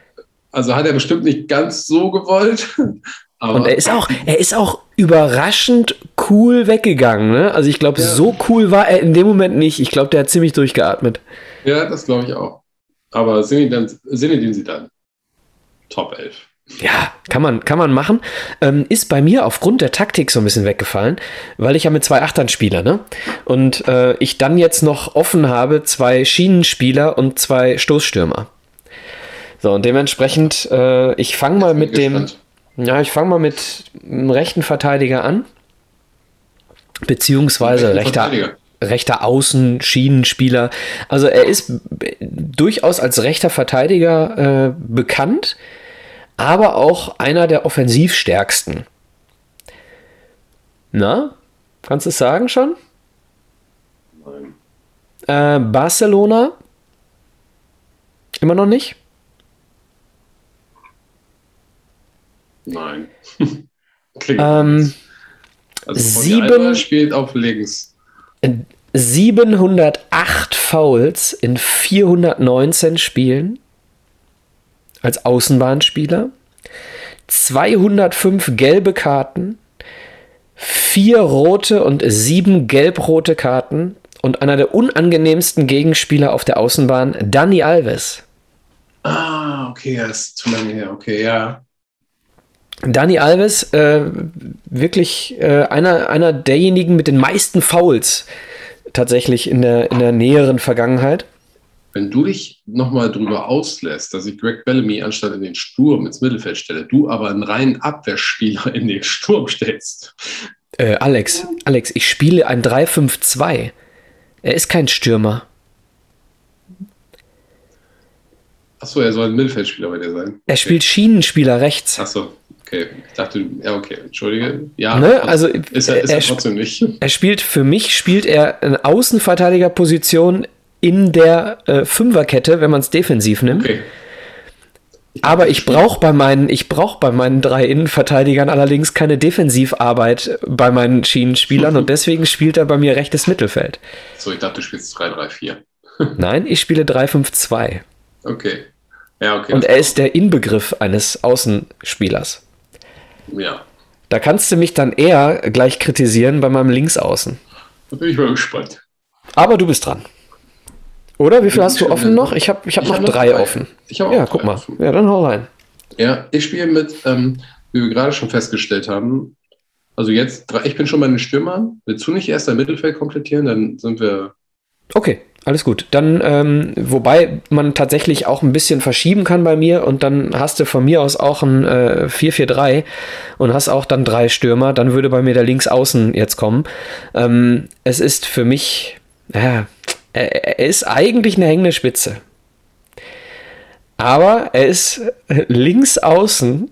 Also hat er bestimmt nicht ganz so gewollt. Und er ist auch, er ist auch überraschend cool weggegangen. Ne? Also ich glaube, ja. so cool war er in dem Moment nicht. Ich glaube, der hat ziemlich durchgeatmet. Ja, das glaube ich auch. Aber Sinedin sie dann Top 11. Ja, kann man, kann man machen. Ähm, ist bei mir aufgrund der Taktik so ein bisschen weggefallen, weil ich ja mit zwei Achtern spiele, ne? Und äh, ich dann jetzt noch offen habe zwei Schienenspieler und zwei Stoßstürmer. So, und dementsprechend, äh, ich fange mal mit gespannt. dem. Ja, ich fange mal mit einem rechten Verteidiger an. Beziehungsweise rechter rechter Außen, Schienenspieler. Also er ist durchaus als rechter Verteidiger äh, bekannt, aber auch einer der offensivstärksten. Na, kannst du es sagen schon? Nein. Äh, Barcelona? Immer noch nicht? Nein. ähm, also sieben spielt auf links. 708 Fouls in 419 Spielen als Außenbahnspieler, 205 gelbe Karten, vier rote und sieben gelb-rote Karten und einer der unangenehmsten Gegenspieler auf der Außenbahn, Dani Alves. Ah, okay, das ist zu okay, ja. Dani Alves, äh, wirklich äh, einer, einer derjenigen mit den meisten Fouls tatsächlich in der, in der näheren Vergangenheit. Wenn du dich nochmal drüber auslässt, dass ich Greg Bellamy anstatt in den Sturm ins Mittelfeld stelle, du aber einen reinen Abwehrspieler in den Sturm stellst. Äh, Alex, Alex, ich spiele ein 3-5-2. Er ist kein Stürmer. Achso, er soll ein Mittelfeldspieler bei dir sein. Okay. Er spielt Schienenspieler rechts. Achso, okay. Ich dachte, ja, okay, entschuldige. Ja, ne? also ist er, ist er, er trotzdem nicht. Er spielt, für mich spielt er eine Außenverteidigerposition in der äh, Fünferkette, wenn man es defensiv nimmt. Okay. Aber ich brauche bei meinen, ich brauche bei meinen drei Innenverteidigern allerdings keine Defensivarbeit bei meinen Schienenspielern und deswegen spielt er bei mir rechtes Mittelfeld. So, ich dachte, du spielst 3-3-4. Nein, ich spiele 3-5-2. Okay. Ja, okay. Und er ist der Inbegriff eines Außenspielers. Ja. Da kannst du mich dann eher gleich kritisieren bei meinem Linksaußen. Da bin ich mal gespannt. Aber du bist dran. Oder? Wie viel hast du offen noch? Ich habe ich hab ich noch hab drei, drei, offen. Ich habe Ja, guck mal. Offen. Ja, dann hau rein. Ja, auch guck drei mal. offen. Ja, dann hau rein. Ja, ich spiele mit, ähm, wie wir gerade schon festgestellt haben, also jetzt, drei- ich bin schon bei den Stürmern. Willst du nicht erst dein Mittelfeld komplettieren? Dann sind wir. Okay, alles gut. Dann, ähm, wobei man tatsächlich auch ein bisschen verschieben kann bei mir und dann hast du von mir aus auch ein äh, 4-4-3 und hast auch dann drei Stürmer. Dann würde bei mir der Linksaußen jetzt kommen. Ähm, es ist für mich, ja, er, er ist eigentlich eine hängende Spitze. Aber er ist links außen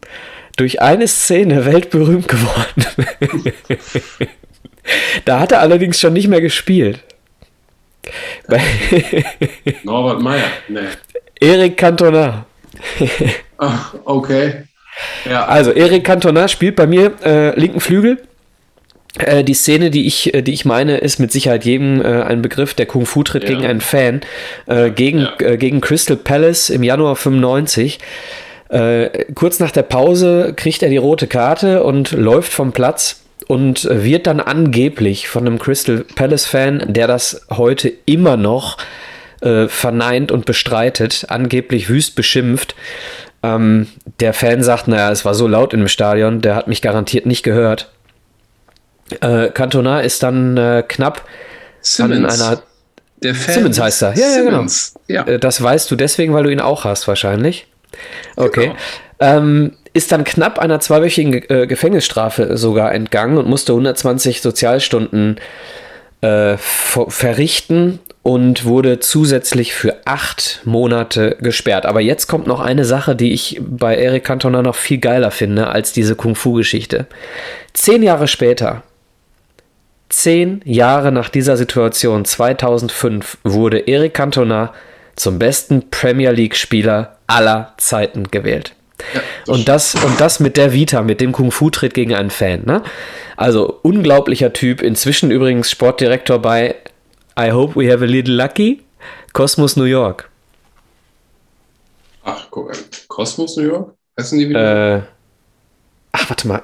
durch eine Szene weltberühmt geworden. da hat er allerdings schon nicht mehr gespielt. Bei Norbert Meyer. Nee. Eric Cantona. Ach, okay. Ja, Also Eric Cantona spielt bei mir äh, linken Flügel. Äh, die Szene, die ich, äh, die ich meine, ist mit Sicherheit jedem äh, ein Begriff. Der Kung Fu tritt Ja. gegen einen Fan äh, gegen, Ja. äh, gegen Crystal Palace im Januar 95. Äh, kurz nach der Pause kriegt er die rote Karte und läuft vom Platz und wird dann angeblich von einem Crystal Palace Fan, der das heute immer noch äh, verneint und bestreitet, angeblich wüst beschimpft. Ähm, der Fan sagt, naja, es war so laut im Stadion, der hat mich garantiert nicht gehört. Äh, Cantona ist dann äh, knapp Simmons. an einer. der Fan. Simmons heißt er. Ja, ja, genau. Simmons. Ja, Äh, das weißt du deswegen, weil du ihn auch hast, wahrscheinlich. Okay. Genau. Ähm, ist dann knapp einer zweiwöchigen äh, Gefängnisstrafe sogar entgangen und musste 120 Sozialstunden äh, ver verrichten und wurde zusätzlich für acht Monate gesperrt. Aber jetzt kommt noch eine Sache, die ich bei Eric Cantona noch viel geiler finde als diese Kung-Fu-Geschichte. Zehn Jahre später, zehn Jahre nach dieser Situation, 2005, wurde Eric Cantona zum besten Premier League-Spieler aller Zeiten gewählt. Ja, das Und das, und das mit der Vita, mit dem Kung-Fu-Tritt gegen einen Fan. Ne? Also unglaublicher Typ, inzwischen übrigens Sportdirektor bei I Hope We Have a Little Lucky, Cosmos New York. Ach, guck an. Kosmos New York? Heißen die wieder? Äh, ach, warte mal.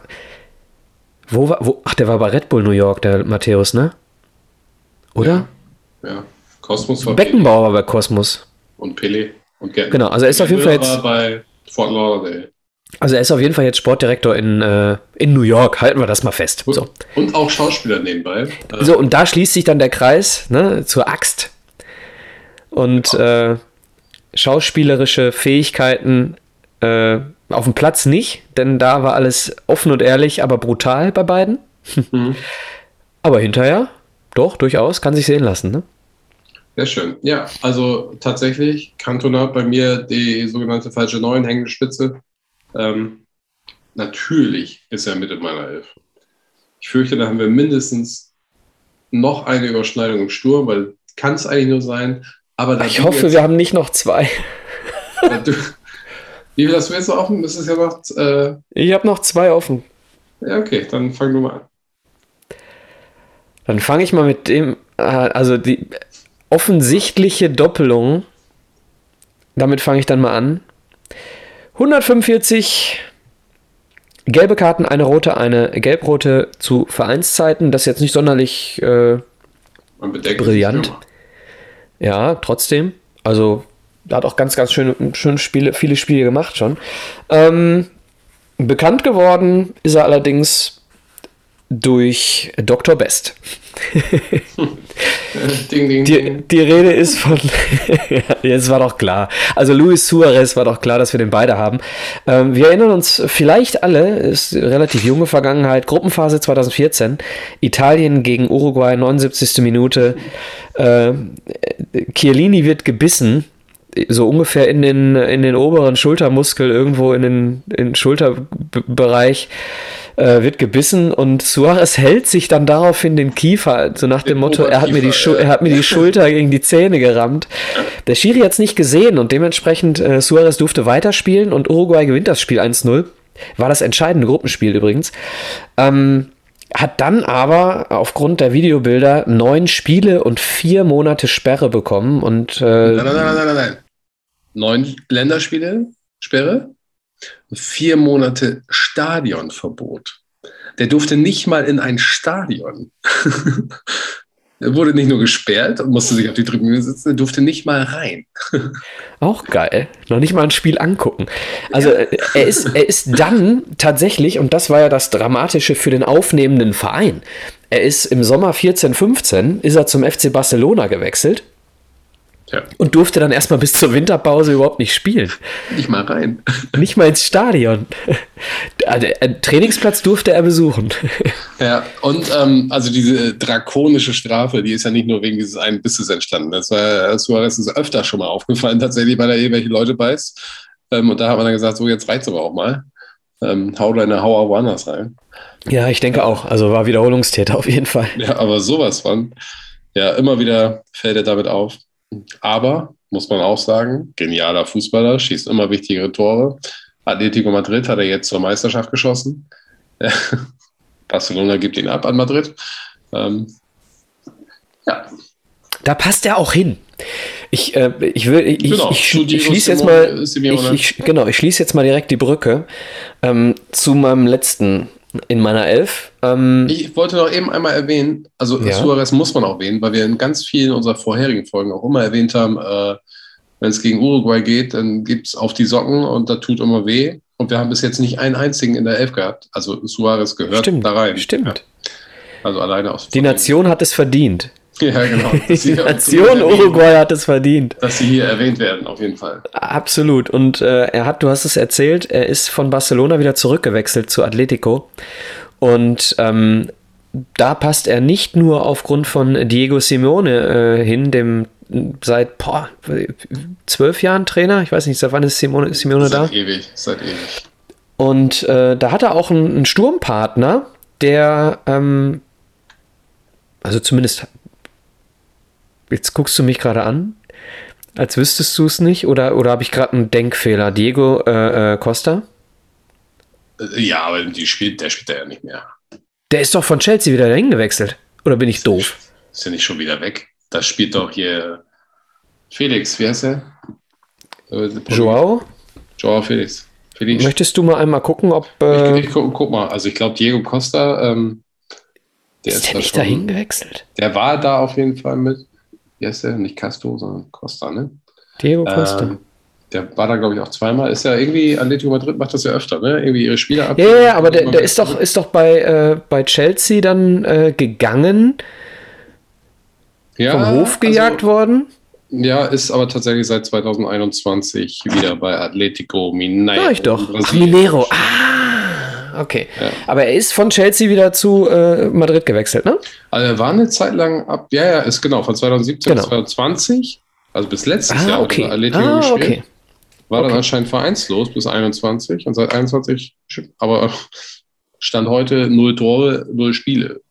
Wo war, wo, ach, der war bei Red Bull New York, der Matthäus, ne? Oder? ja. Kosmos war Beckenbauer war bei Kosmos. und Pele und Gerd. Genau, also er ist auf jeden Fall jetzt, war bei Fort Lauderdale. also er ist auf jeden Fall jetzt Sportdirektor in, äh, in New York. Halten wir das mal fest. Und, So. und auch Schauspieler nebenbei. Äh, So, und da schließt sich dann der Kreis ne, zur Axt. Und äh, schauspielerische Fähigkeiten äh, auf dem Platz nicht, denn da war alles offen und ehrlich, aber brutal bei beiden. Mhm. Aber hinterher, doch, durchaus, kann sich sehen lassen. Ne? Sehr schön. Ja, also tatsächlich, Cantona hat bei mir die sogenannte falsche Neun hängende Spitze. Ähm, natürlich ist er mit in meiner Elf. Ich fürchte, da haben wir mindestens noch eine Überschneidung im Sturm, weil kann es eigentlich nur sein. Aber Ich hoffe, jetzt, wir haben nicht noch zwei. du, wie viel hast du jetzt noch offen? Das ist ja noch. Äh, Ich habe noch zwei offen. ja, okay, dann fang du mal an. Dann fange ich mal mit dem, äh, also die offensichtliche Doppelung, damit fange ich dann mal an. 145 gelbe Karten, eine rote, eine gelb-rote zu Vereinszeiten. Das ist jetzt nicht sonderlich, äh, Brillant. ja, trotzdem. Also, da hat auch ganz, ganz schöne, schöne Spiele, viele Spiele gemacht schon. Ähm, bekannt geworden ist er allerdings durch Dr. Best. Ding, ding, Die, die Rede ist von. es war doch klar. Also Luis Suarez war doch klar, dass wir den beide haben. Ähm, wir erinnern uns vielleicht alle, ist relativ junge Vergangenheit, Gruppenphase 2014, Italien gegen Uruguay, 79. Minute. Äh, Chiellini wird gebissen, so ungefähr in den, in den oberen Schultermuskel, irgendwo in den, in den Schulterbereich äh, wird gebissen und Suarez hält sich dann daraufhin den Kiefer, so nach dem Den Motto, er hat, mir die Schu er hat mir die Schulter gegen die Zähne gerammt. Der Schiri hat es nicht gesehen und dementsprechend äh, Suarez durfte weiterspielen und Uruguay gewinnt das Spiel 1-0. War das entscheidende Gruppenspiel übrigens. Ähm, hat dann aber aufgrund der Videobilder neun Spiele und vier Monate Sperre bekommen und äh, Nein, nein, nein, nein, nein, nein. Neun Länderspiele, Sperre, vier Monate Stadionverbot. Der durfte nicht mal in ein Stadion. Er wurde nicht nur gesperrt und musste sich auf die Tribüne sitzen, er durfte nicht mal rein. Auch geil. Noch nicht mal ein Spiel angucken. Also ja. Äh, er, ist, er ist dann tatsächlich, und das war ja das Dramatische für den aufnehmenden Verein, er ist im Sommer 14, 15, ist er zum FC Barcelona gewechselt ja. Und durfte dann erstmal bis zur Winterpause überhaupt nicht spielen. Nicht mal rein. Nicht mal ins Stadion. Also, einen Trainingsplatz durfte er besuchen. Ja, und ähm, also diese drakonische Strafe, die ist ja nicht nur wegen dieses einen Bisses entstanden. Das war Suarez ist öfter schon mal aufgefallen, tatsächlich, weil er irgendwelche Leute beißt. Ähm, und da hat man dann gesagt, so jetzt reizt aber auch mal. Ähm, hau deine Hauer woanders rein. Ja, ich denke auch. Also war Wiederholungstäter auf jeden Fall. Ja, aber sowas von. Ja, immer wieder fällt er damit auf. Aber, muss man auch sagen, genialer Fußballer, schießt immer wichtigere Tore. Atletico Madrid hat er jetzt zur Meisterschaft geschossen. Barcelona gibt ihn ab an Madrid. Ähm, ja. Da passt er auch hin. Ich, äh, ich, will, ich, genau, ich, ich, ich schließe jetzt mal, ich, ich, genau, ich schließe jetzt mal direkt die Brücke ähm, zu meinem letzten in meiner Elf. Ähm, ich wollte noch eben einmal erwähnen, also ja. Suarez muss man auch erwähnen, weil wir in ganz vielen unserer vorherigen Folgen auch immer erwähnt haben, äh, wenn es gegen Uruguay geht, dann gibt es auf die Socken und da tut immer weh. Und wir haben bis jetzt nicht einen einzigen in der Elf gehabt. Also Suarez gehört stimmt, da rein. Stimmt. Ja. Also alleine aus. Die Nation hat es verdient. Ja, genau. Die Nation Uruguay hat es verdient. Dass sie hier erwähnt werden, auf jeden Fall. Absolut. Und äh, er hat, du hast es erzählt, er ist von Barcelona wieder zurückgewechselt zu Atletico. Und ähm, da passt er nicht nur aufgrund von Diego Simeone äh, hin, dem seit boah, zwölf Jahren Trainer. Ich weiß nicht, seit wann ist Simone, Simeone seit da? Seit ewig, seit ewig. Und äh, da hat er auch einen, einen Sturmpartner, der, ähm, also zumindest Jetzt guckst du mich gerade an, als wüsstest du es nicht, oder, oder habe ich gerade einen Denkfehler? Diego äh, äh, Costa? Äh, ja, aber die spielt, der spielt ja nicht mehr. Der ist doch von Chelsea wieder dahin gewechselt. Oder bin ich ist doof? Nicht, ist ja nicht schon wieder weg. Das spielt doch hier Felix, wie heißt er? Äh, Joao? Joao Felix. Felix. Möchtest du mal einmal gucken, ob. Äh ich, ich guck, guck, mal, also ich glaube, Diego Costa, ähm, der ist, ist der nicht schon, dahin gewechselt? Der war da auf jeden Fall mit wie heißt der? Nicht Castro, sondern Costa, ne? Diego Costa. Ähm, der war da, glaube ich, auch zweimal. Ist ja irgendwie, Atletico Madrid macht das ja öfter, ne? Irgendwie ihre Spieler ab. Ja, ja, aber der, der ist, doch, ist doch bei, äh, bei Chelsea dann äh, gegangen, ja, vom Hof gejagt also, worden. Ja, ist aber tatsächlich seit 2021 wieder bei Atletico Mineiro. Ja, ich doch. Mineiro. Ah, okay. Ja. Aber er ist von Chelsea wieder zu äh, Madrid gewechselt, ne? Also er war eine Zeit lang ab, ja, ja, ist genau, von 2017 genau. bis 2020, also bis letztes ah, Jahr okay. Atletico ah, gespielt. Okay. War okay. dann anscheinend vereinslos bis 21 und seit 21, aber stand heute null Tore, null Spiele.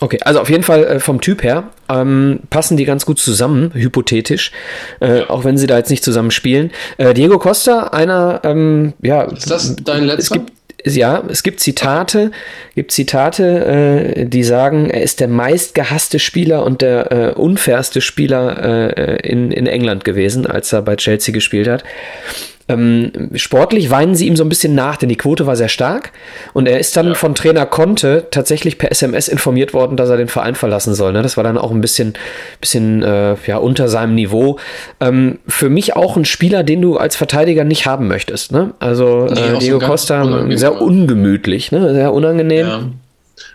Okay, also auf jeden Fall äh, vom Typ her ähm, passen die ganz gut zusammen, hypothetisch, äh, auch wenn sie da jetzt nicht zusammen spielen. Äh, Diego Costa, einer, ähm, ja. Ist das dein letzter? Es gibt, ja, es gibt Zitate, gibt Zitate, äh, die sagen, er ist der meistgehasste Spieler und der äh, unfairste Spieler äh, in, in England gewesen, als er bei Chelsea gespielt hat. Ähm, sportlich weinen sie ihm so ein bisschen nach, denn die Quote war sehr stark. Und er ist dann ja. von Trainer Conte tatsächlich per SMS informiert worden, dass er den Verein verlassen soll. Ne? Das war dann auch ein bisschen, bisschen äh, ja, unter seinem Niveau. Ähm, für mich auch ein Spieler, den du als Verteidiger nicht haben möchtest. Ne? Also nee, äh, Diego Costa, sehr ungemütlich, ne? sehr unangenehm. Ja.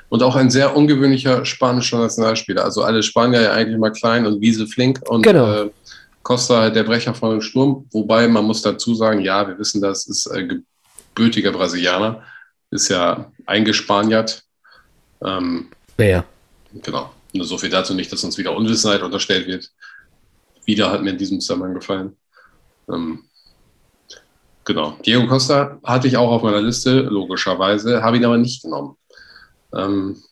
Und auch ein sehr ungewöhnlicher spanischer Nationalspieler. Also alle Spanier ja eigentlich mal klein und Wiese flink. Und, genau. Äh, Costa der Brecher von dem Sturm. Wobei man muss dazu sagen, ja, wir wissen, das ist äh, gebürtiger Brasilianer, ist ja eingespaniert. Ähm, ja. Genau. Nur so viel dazu nicht, dass uns wieder Unwissenheit unterstellt wird. Wieder hat mir in diesem Zusammenhang gefallen. Ähm, genau. Diego Costa hatte ich auch auf meiner Liste, logischerweise, habe ihn aber nicht genommen. Ähm,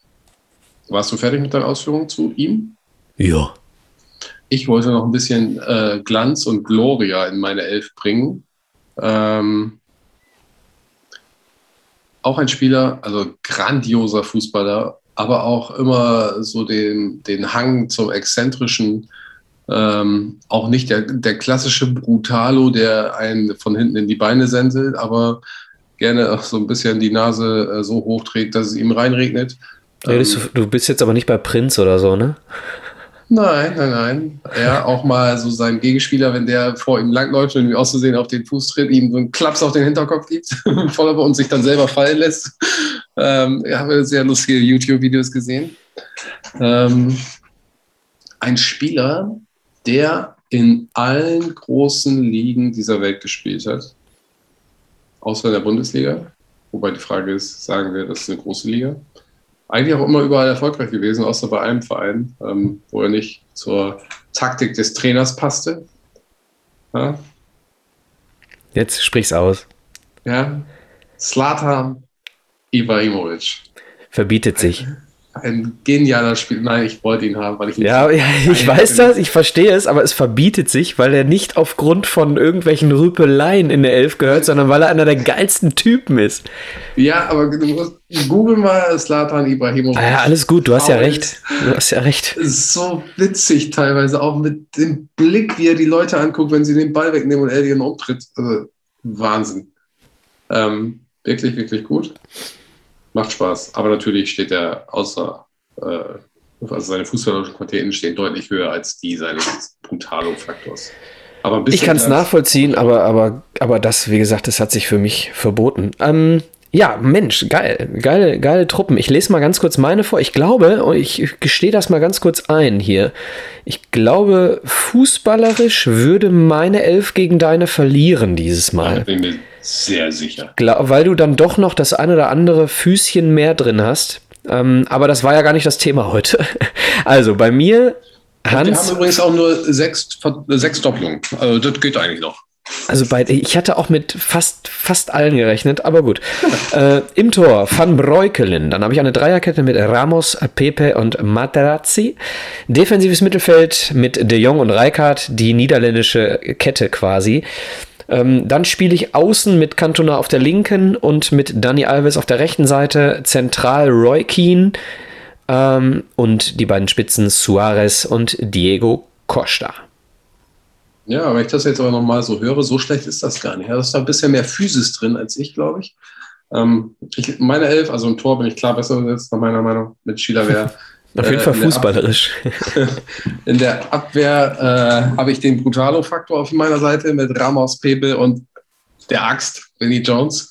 warst du fertig mit deinen Ausführungen zu ihm? Ja. Ich wollte noch ein bisschen äh, Glanz und Gloria in meine Elf bringen. Ähm, auch ein Spieler, also grandioser Fußballer, aber auch immer so den, den Hang zum Exzentrischen. Ähm, auch nicht der, der klassische Brutalo, der einen von hinten in die Beine senselt, aber gerne auch so ein bisschen die Nase äh, so hoch trägt, dass es ihm reinregnet. Ähm, du bist jetzt aber nicht bei Prinz oder so, ne? Nein, nein, nein. Ja, auch mal so sein Gegenspieler, wenn der vor ihm langläuft und ihm auszusehen auf den Fuß tritt, ihm so einen Klaps auf den Hinterkopf gibt, voller und sich dann selber fallen lässt. Ähm, ich habe sehr lustige YouTube-Videos gesehen. Ähm, ein Spieler, der in allen großen Ligen dieser Welt gespielt hat, außer in der Bundesliga. Wobei die Frage ist, sagen wir, das ist eine große Liga? Eigentlich auch immer überall erfolgreich gewesen, außer bei einem Verein, ähm, wo er nicht zur Taktik des Trainers passte. Ja? Jetzt sprich's aus. Ja. Slatan Ibrahimovic. Verbietet sich ein genialer Spiel. Nein, ich wollte ihn haben, weil ich ihn Ja, ja ich weiß das, ich verstehe es, aber es verbietet sich, weil er nicht aufgrund von irgendwelchen Rüpeleien in der Elf gehört, sondern weil er einer der geilsten Typen ist. Ja, aber du musst googeln mal Slatan Ibrahimovic. Ah ja, alles gut, du hast ja recht. Du hast ja recht. So witzig teilweise, auch mit dem Blick, wie er die Leute anguckt, wenn sie den Ball wegnehmen und er den umtritt. Also, Wahnsinn. Ähm, wirklich, wirklich gut. Macht Spaß. Aber natürlich steht er außer, äh, also seine fußballerischen Qualitäten stehen deutlich höher als die seines Brutalo-Faktors. Aber ich kann es nachvollziehen, aber, aber, aber das, wie gesagt, das hat sich für mich verboten. Ähm, ja, Mensch, geil, geile, geile Truppen. Ich lese mal ganz kurz meine vor. Ich glaube, ich gestehe das mal ganz kurz ein hier. Ich glaube, fußballerisch würde meine Elf gegen deine verlieren dieses Mal. Ja, sehr sicher. Weil du dann doch noch das ein oder andere Füßchen mehr drin hast. Ähm, aber das war ja gar nicht das Thema heute. Also bei mir, Hans. Wir haben übrigens auch nur sechs, sechs Doppelungen. Also das geht eigentlich noch. Also bei, ich hatte auch mit fast, fast allen gerechnet, aber gut. äh, Im Tor Van Breukelen. Dann habe ich eine Dreierkette mit Ramos, Pepe und Materazzi. Defensives Mittelfeld mit De Jong und Rijkaard, die niederländische Kette quasi. Ähm, dann spiele ich außen mit Cantona auf der linken und mit Dani Alves auf der rechten Seite. Zentral Roy Keane ähm, und die beiden Spitzen Suarez und Diego Costa. Ja, aber ich das jetzt aber nochmal so höre, so schlecht ist das gar nicht. Da ist da ein bisschen mehr Physis drin als ich, glaube ich. Ähm, ich. Meine Elf, also im Tor bin ich klar besser gesetzt, nach meiner Meinung, mit Schieler wäre. Auf jeden äh, Fall fußballerisch. in der Abwehr äh, habe ich den Brutalo-Faktor auf meiner Seite mit Ramos, Pepe und der Axt, Vinnie Jones.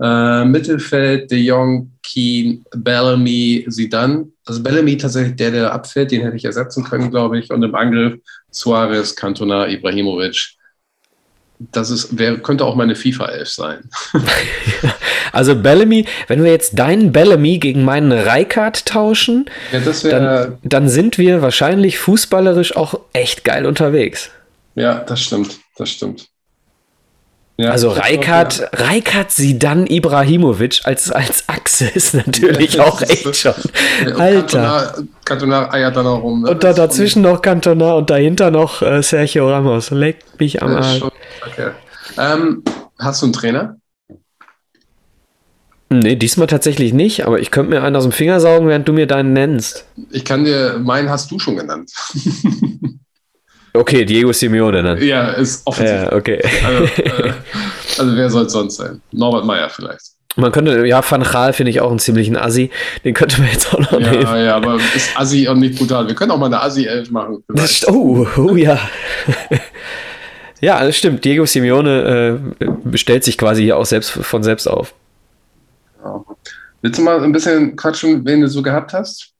Äh, Mittelfeld, De Jong, Keen, Bellamy, Zidane. Also Bellamy tatsächlich der, der abfällt, den hätte ich ersetzen können, glaube ich. Und im Angriff Suarez, Cantona, Ibrahimovic. Das ist, wer, könnte auch meine FIFA-Elf sein. also Bellamy, wenn wir jetzt deinen Bellamy gegen meinen Reikart tauschen, ja, dann, dann sind wir wahrscheinlich fußballerisch auch echt geil unterwegs. Ja, das stimmt, das stimmt. Ja, also Reikard, Reikard Sidan Ibrahimovic als, als Achse ist natürlich ja, auch echt schon. Alter. Cantona eiert dann auch rum. Ne? Und da dazwischen noch Cantona und dahinter noch äh, Sergio Ramos. Leck mich am Arsch. Okay. Ähm, hast du einen Trainer? Nee, diesmal tatsächlich nicht, aber ich könnte mir einen aus dem Finger saugen, während du mir deinen nennst. Ich kann dir, meinen hast du schon genannt. Okay, Diego Simeone dann. Ja, ist offensichtlich. Ja, okay. Also, äh, also wer soll es sonst sein? Norbert Meyer vielleicht. Man könnte, ja, Van Gaal finde ich auch einen ziemlichen Assi. Den könnte man jetzt auch noch ja, nehmen. Ja, aber ist Assi und nicht brutal. Wir können auch mal eine Assi-Elf machen. Das, oh, oh ja. ja, das stimmt. Diego Simeone äh, bestellt sich quasi hier auch selbst von selbst auf. Ja. Willst du mal ein bisschen quatschen, wen du so gehabt hast?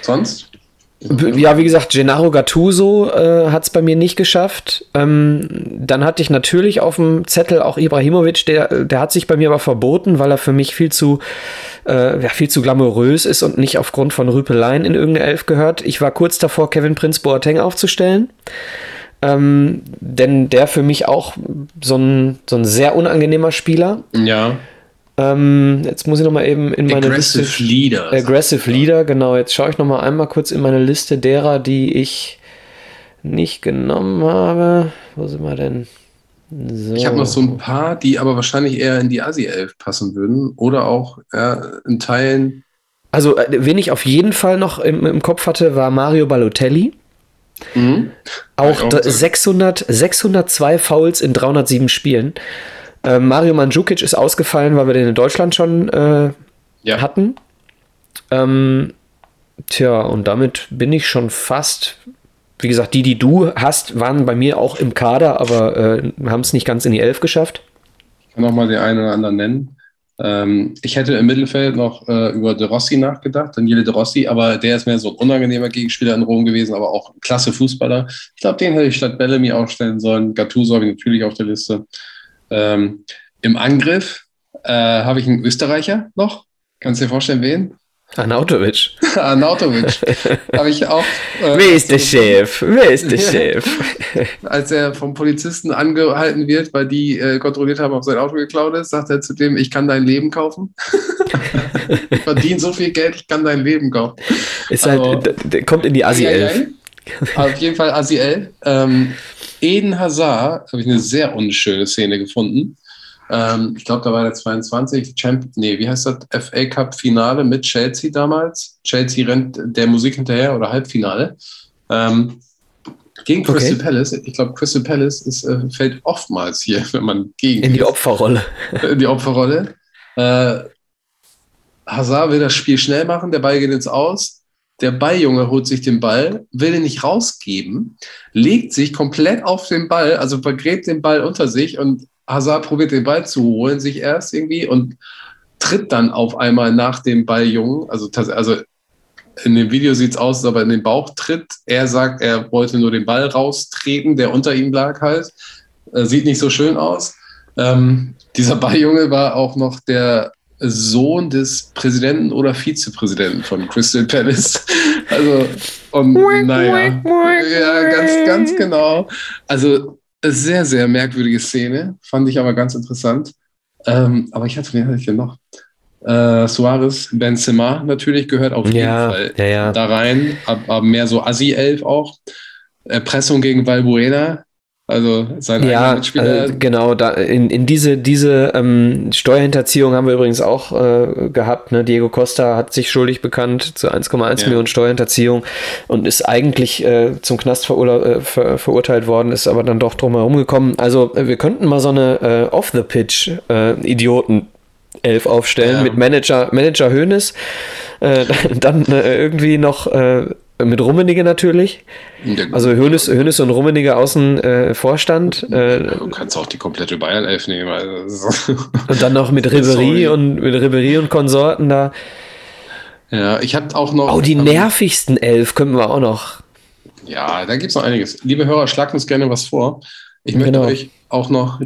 Sonst? Ja, wie gesagt, Gennaro Gattuso äh, hat es bei mir nicht geschafft. Ähm, dann hatte ich natürlich auf dem Zettel auch Ibrahimovic, der, der hat sich bei mir aber verboten, weil er für mich viel zu, äh, ja, viel zu glamourös ist und nicht aufgrund von Rüpeleien in irgendeine Elf gehört. Ich war kurz davor, Kevin Prince Boateng aufzustellen. Ähm, denn der für mich auch so ein, so ein sehr unangenehmer Spieler. Ja. Ähm, jetzt muss ich noch mal eben in meine Aggressive Liste. Leader. Aggressive Leader, genau. Jetzt schaue ich noch mal einmal kurz in meine Liste derer, die ich nicht genommen habe. Wo sind wir denn? So. Ich habe noch so ein paar, die aber wahrscheinlich eher in die Asi-11 passen würden oder auch ja, in Teilen. Also, äh, wen ich auf jeden Fall noch im, im Kopf hatte, war Mario Balotelli. Mhm. Auch, auch 600, 602 Fouls in 307 Spielen. Äh, Mario Mandzukic ist ausgefallen, weil wir den in Deutschland schon äh, ja. hatten. Ähm, tja, und damit bin ich schon fast. Wie gesagt, die, die du hast, waren bei mir auch im Kader, aber äh, haben es nicht ganz in die Elf geschafft. Ich kann noch mal den einen oder anderen nennen. Ähm, ich hätte im Mittelfeld noch äh, über De Rossi nachgedacht, Daniele De Rossi, aber der ist mehr so ein unangenehmer Gegenspieler in Rom gewesen, aber auch ein klasse Fußballer. Ich glaube, den hätte ich statt Bellamy aufstellen sollen. Gattuso habe ich natürlich auf der Liste. Ähm, Im Angriff äh, habe ich einen Österreicher noch. Kannst du dir vorstellen, wen? Arnautovic. Arnautovic. Habe ich auch. Äh, Wer ist der Chef? Wer ist der Chef? Als er vom Polizisten angehalten wird, weil die äh, kontrolliert haben, ob sein Auto geklaut ist, sagt er zu dem: Ich kann dein Leben kaufen. ich verdiene so viel Geld, ich kann dein Leben kaufen. Ist halt, also, halt, kommt in die Asi 11. Auf jeden Fall Asi 11. Ähm, Eden Hazard habe ich eine sehr unschöne Szene gefunden ähm, ich glaube, da war der 22, Champ nee, wie heißt das? FA Cup Finale mit Chelsea damals. Chelsea rennt der Musik hinterher oder Halbfinale. Ähm, gegen Crystal okay. Palace. Ich glaube, Crystal Palace ist, äh, fällt oftmals hier, wenn man gegen. In die Opferrolle. In die Opferrolle. Äh, Hazard will das Spiel schnell machen, der Ball geht ins Aus. Der Balljunge holt sich den Ball, will den nicht rausgeben, legt sich komplett auf den Ball, also vergräbt den Ball unter sich und Hazard probiert den Ball zu holen, sich erst irgendwie und tritt dann auf einmal nach dem Balljungen. Also, also in dem Video sieht es aus, als ob er in den Bauch tritt. Er sagt, er wollte nur den Ball raustreten, der unter ihm lag halt. Äh, sieht nicht so schön aus. Ähm, dieser Balljunge war auch noch der Sohn des Präsidenten oder Vizepräsidenten von Crystal Palace. Also, und naja, ja, ganz, ganz genau. Also, sehr, sehr merkwürdige Szene, fand ich aber ganz interessant. Ähm, aber ich hatte den hatte ich noch. Äh, Suarez, Benzema natürlich gehört auf jeden ja, Fall ja, ja. da rein, aber mehr so Assi-Elf auch. Erpressung gegen Valbuena, also sein ja, Mitspieler. Äh, genau, da in, in diese, diese ähm, Steuerhinterziehung haben wir übrigens auch äh, gehabt. Ne? Diego Costa hat sich schuldig bekannt zu 1,1 ja. Millionen Steuerhinterziehung und ist eigentlich äh, zum Knast verur äh, ver verurteilt worden, ist aber dann doch drum herum gekommen. Also äh, wir könnten mal so eine äh, Off-the-Pitch-Idioten elf aufstellen ja. mit Manager, Manager Hoeneß, dann irgendwie noch mit Rummenigge natürlich. Also Hönes, Hönes und Rummenigge außen äh, Vorstand. Äh, du kannst auch die komplette Bayern 11 nehmen. Also. und dann noch mit Ribery und mit Ribery und Konsorten da. Ja, ich habe auch noch. Oh, die ähm, nervigsten elf können wir auch noch. Ja, da gibt es noch einiges. Liebe Hörer, schlagt uns gerne was vor. Ich möchte genau. euch auch noch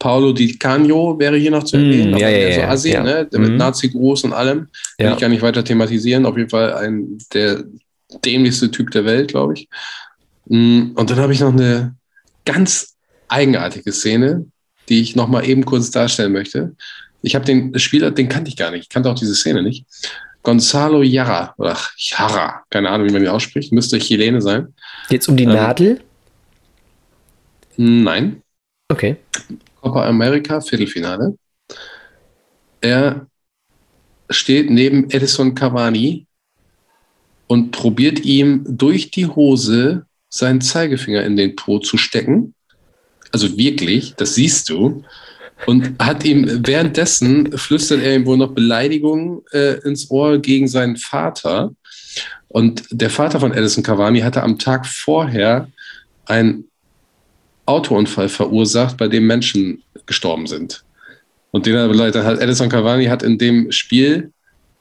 Paolo Di Canio wäre hier noch zu mm, erwähnen, mm, ja, ja, so Assi, ja. ne? mit mm. Nazi-Gruß und allem. Will ja. ich gar nicht weiter thematisieren. Auf jeden Fall ein der dämlichste Typ der Welt, glaube ich. Mm, und dann habe ich noch eine ganz eigenartige Szene, die ich noch mal eben kurz darstellen möchte. Ich habe den Spieler, den kannte ich gar nicht. Ich kannte auch diese Szene nicht. Gonzalo Jara oder Jara, keine Ahnung, wie man ihn ausspricht, müsste Chilene sein. Es um die ähm, Nadel? Nein. Okay. Copa America, Viertelfinale. Er steht neben Edison Cavani und probiert ihm durch die Hose seinen Zeigefinger in den Po zu stecken. Also wirklich, das siehst du. Und hat ihm währenddessen flüstert er ihm wohl noch Beleidigungen äh, ins Ohr gegen seinen Vater. Und der Vater von Edison Cavani hatte am Tag vorher einen Autounfall verursacht, bei dem Menschen gestorben sind. Und den hat Edison Cavani hat in dem Spiel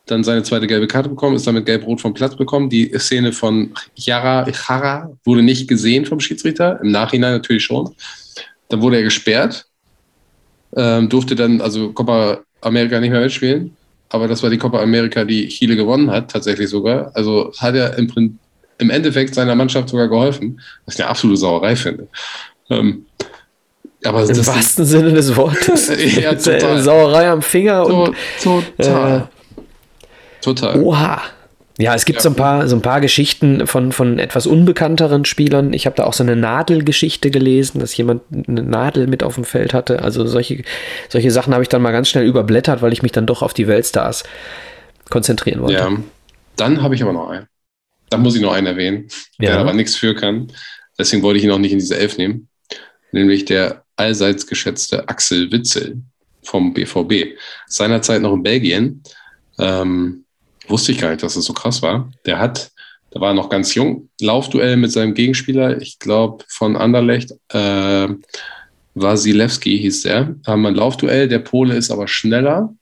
dann seine zweite gelbe Karte bekommen, ist damit gelb-rot vom Platz bekommen. Die Szene von Yara Ichara wurde nicht gesehen vom Schiedsrichter, im Nachhinein natürlich schon. Dann wurde er gesperrt, ähm, durfte dann also Copa America nicht mehr mitspielen. Aber das war die Copa America, die Chile gewonnen hat, tatsächlich sogar. Also hat er im, im Endeffekt seiner Mannschaft sogar geholfen, was ich eine absolute Sauerei finde. Ähm, aber Im wahrsten Sinne des Wortes. ja, total. Sauerei am Finger und total. Äh, Total. Oha. Ja, es gibt ja. so, ein paar, so ein paar Geschichten von, von etwas unbekannteren Spielern. Ich habe da auch so eine Nadelgeschichte gelesen, dass jemand eine Nadel mit auf dem Feld hatte. Also solche, solche Sachen habe ich dann mal ganz schnell überblättert, weil ich mich dann doch auf die Weltstars konzentrieren wollte. Ja, dann habe ich aber noch einen. Da muss ich noch einen erwähnen, ja. der aber nichts für kann. Deswegen wollte ich ihn auch nicht in diese Elf nehmen. Nämlich der allseits geschätzte Axel Witzel vom BVB. Seinerzeit noch in Belgien. Ähm, wusste ich gar nicht, dass es das so krass war. Der hat, da war er noch ganz jung, Laufduell mit seinem Gegenspieler, ich glaube von Anderlecht, äh, Wasilewski hieß der. Haben ein Laufduell, der Pole ist aber schneller,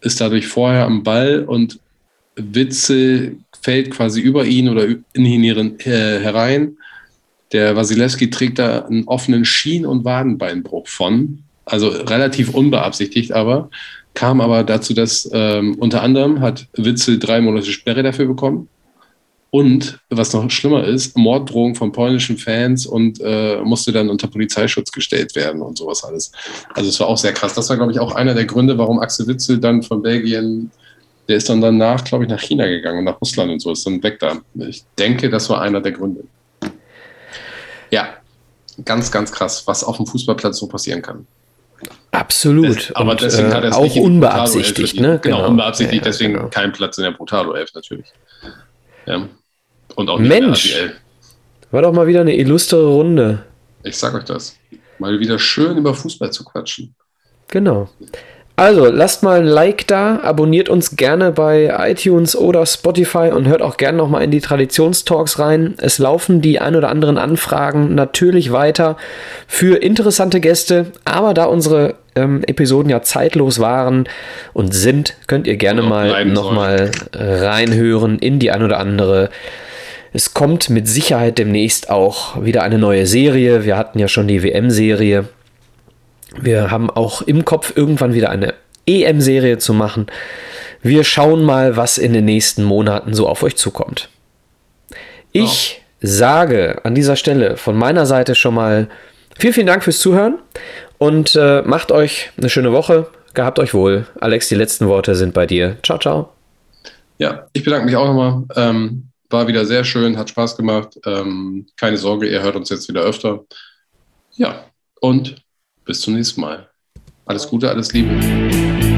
ist dadurch vorher am Ball und Witzel fällt quasi über ihn oder in ihn äh, herein. Der Wasilewski trägt da einen offenen Schien- und Wadenbeinbruch von. Also relativ unbeabsichtigt, aber kam aber dazu, dass ähm, unter anderem hat Witzel drei Monate Sperre dafür bekommen. Und was noch schlimmer ist, Morddrohungen von polnischen Fans und äh, musste dann unter Polizeischutz gestellt werden und sowas alles. Also es war auch sehr krass. Das war, glaube ich, auch einer der Gründe, warum Axel Witzel dann von Belgien, der ist dann danach, glaube ich, nach China gegangen und nach Russland und so, ist dann weg da. Ich denke, das war einer der Gründe. Ja, ganz, ganz krass, was auf dem Fußballplatz so passieren kann. Absolut. Das, aber und, deswegen hat er es äh, auch unbeabsichtigt, ne? Genau, genau. unbeabsichtigt, ja, deswegen genau. kein Platz in der Brutalo 11 natürlich. Ja. Und auch nicht Mensch, war doch mal wieder eine illustre Runde. Ich sag euch das. Mal wieder schön über Fußball zu quatschen. Genau. Also, lasst mal ein Like da, abonniert uns gerne bei iTunes oder Spotify und hört auch gerne nochmal in die Traditionstalks rein. Es laufen die ein oder anderen Anfragen natürlich weiter für interessante Gäste, aber da unsere ähm, Episoden ja zeitlos waren und sind, könnt ihr gerne mal nochmal reinhören in die ein oder andere. Es kommt mit Sicherheit demnächst auch wieder eine neue Serie. Wir hatten ja schon die WM-Serie. Wir haben auch im Kopf irgendwann wieder eine EM-Serie zu machen. Wir schauen mal, was in den nächsten Monaten so auf euch zukommt. Ich oh. sage an dieser Stelle von meiner Seite schon mal vielen, vielen Dank fürs Zuhören und äh, macht euch eine schöne Woche. Gehabt euch wohl. Alex, die letzten Worte sind bei dir. Ciao, ciao. Ja, ich bedanke mich auch nochmal. Ähm, war wieder sehr schön, hat Spaß gemacht. Ähm, keine Sorge, ihr hört uns jetzt wieder öfter. Ja, und bis zum nächsten Mal. Alles Gute, alles Liebe.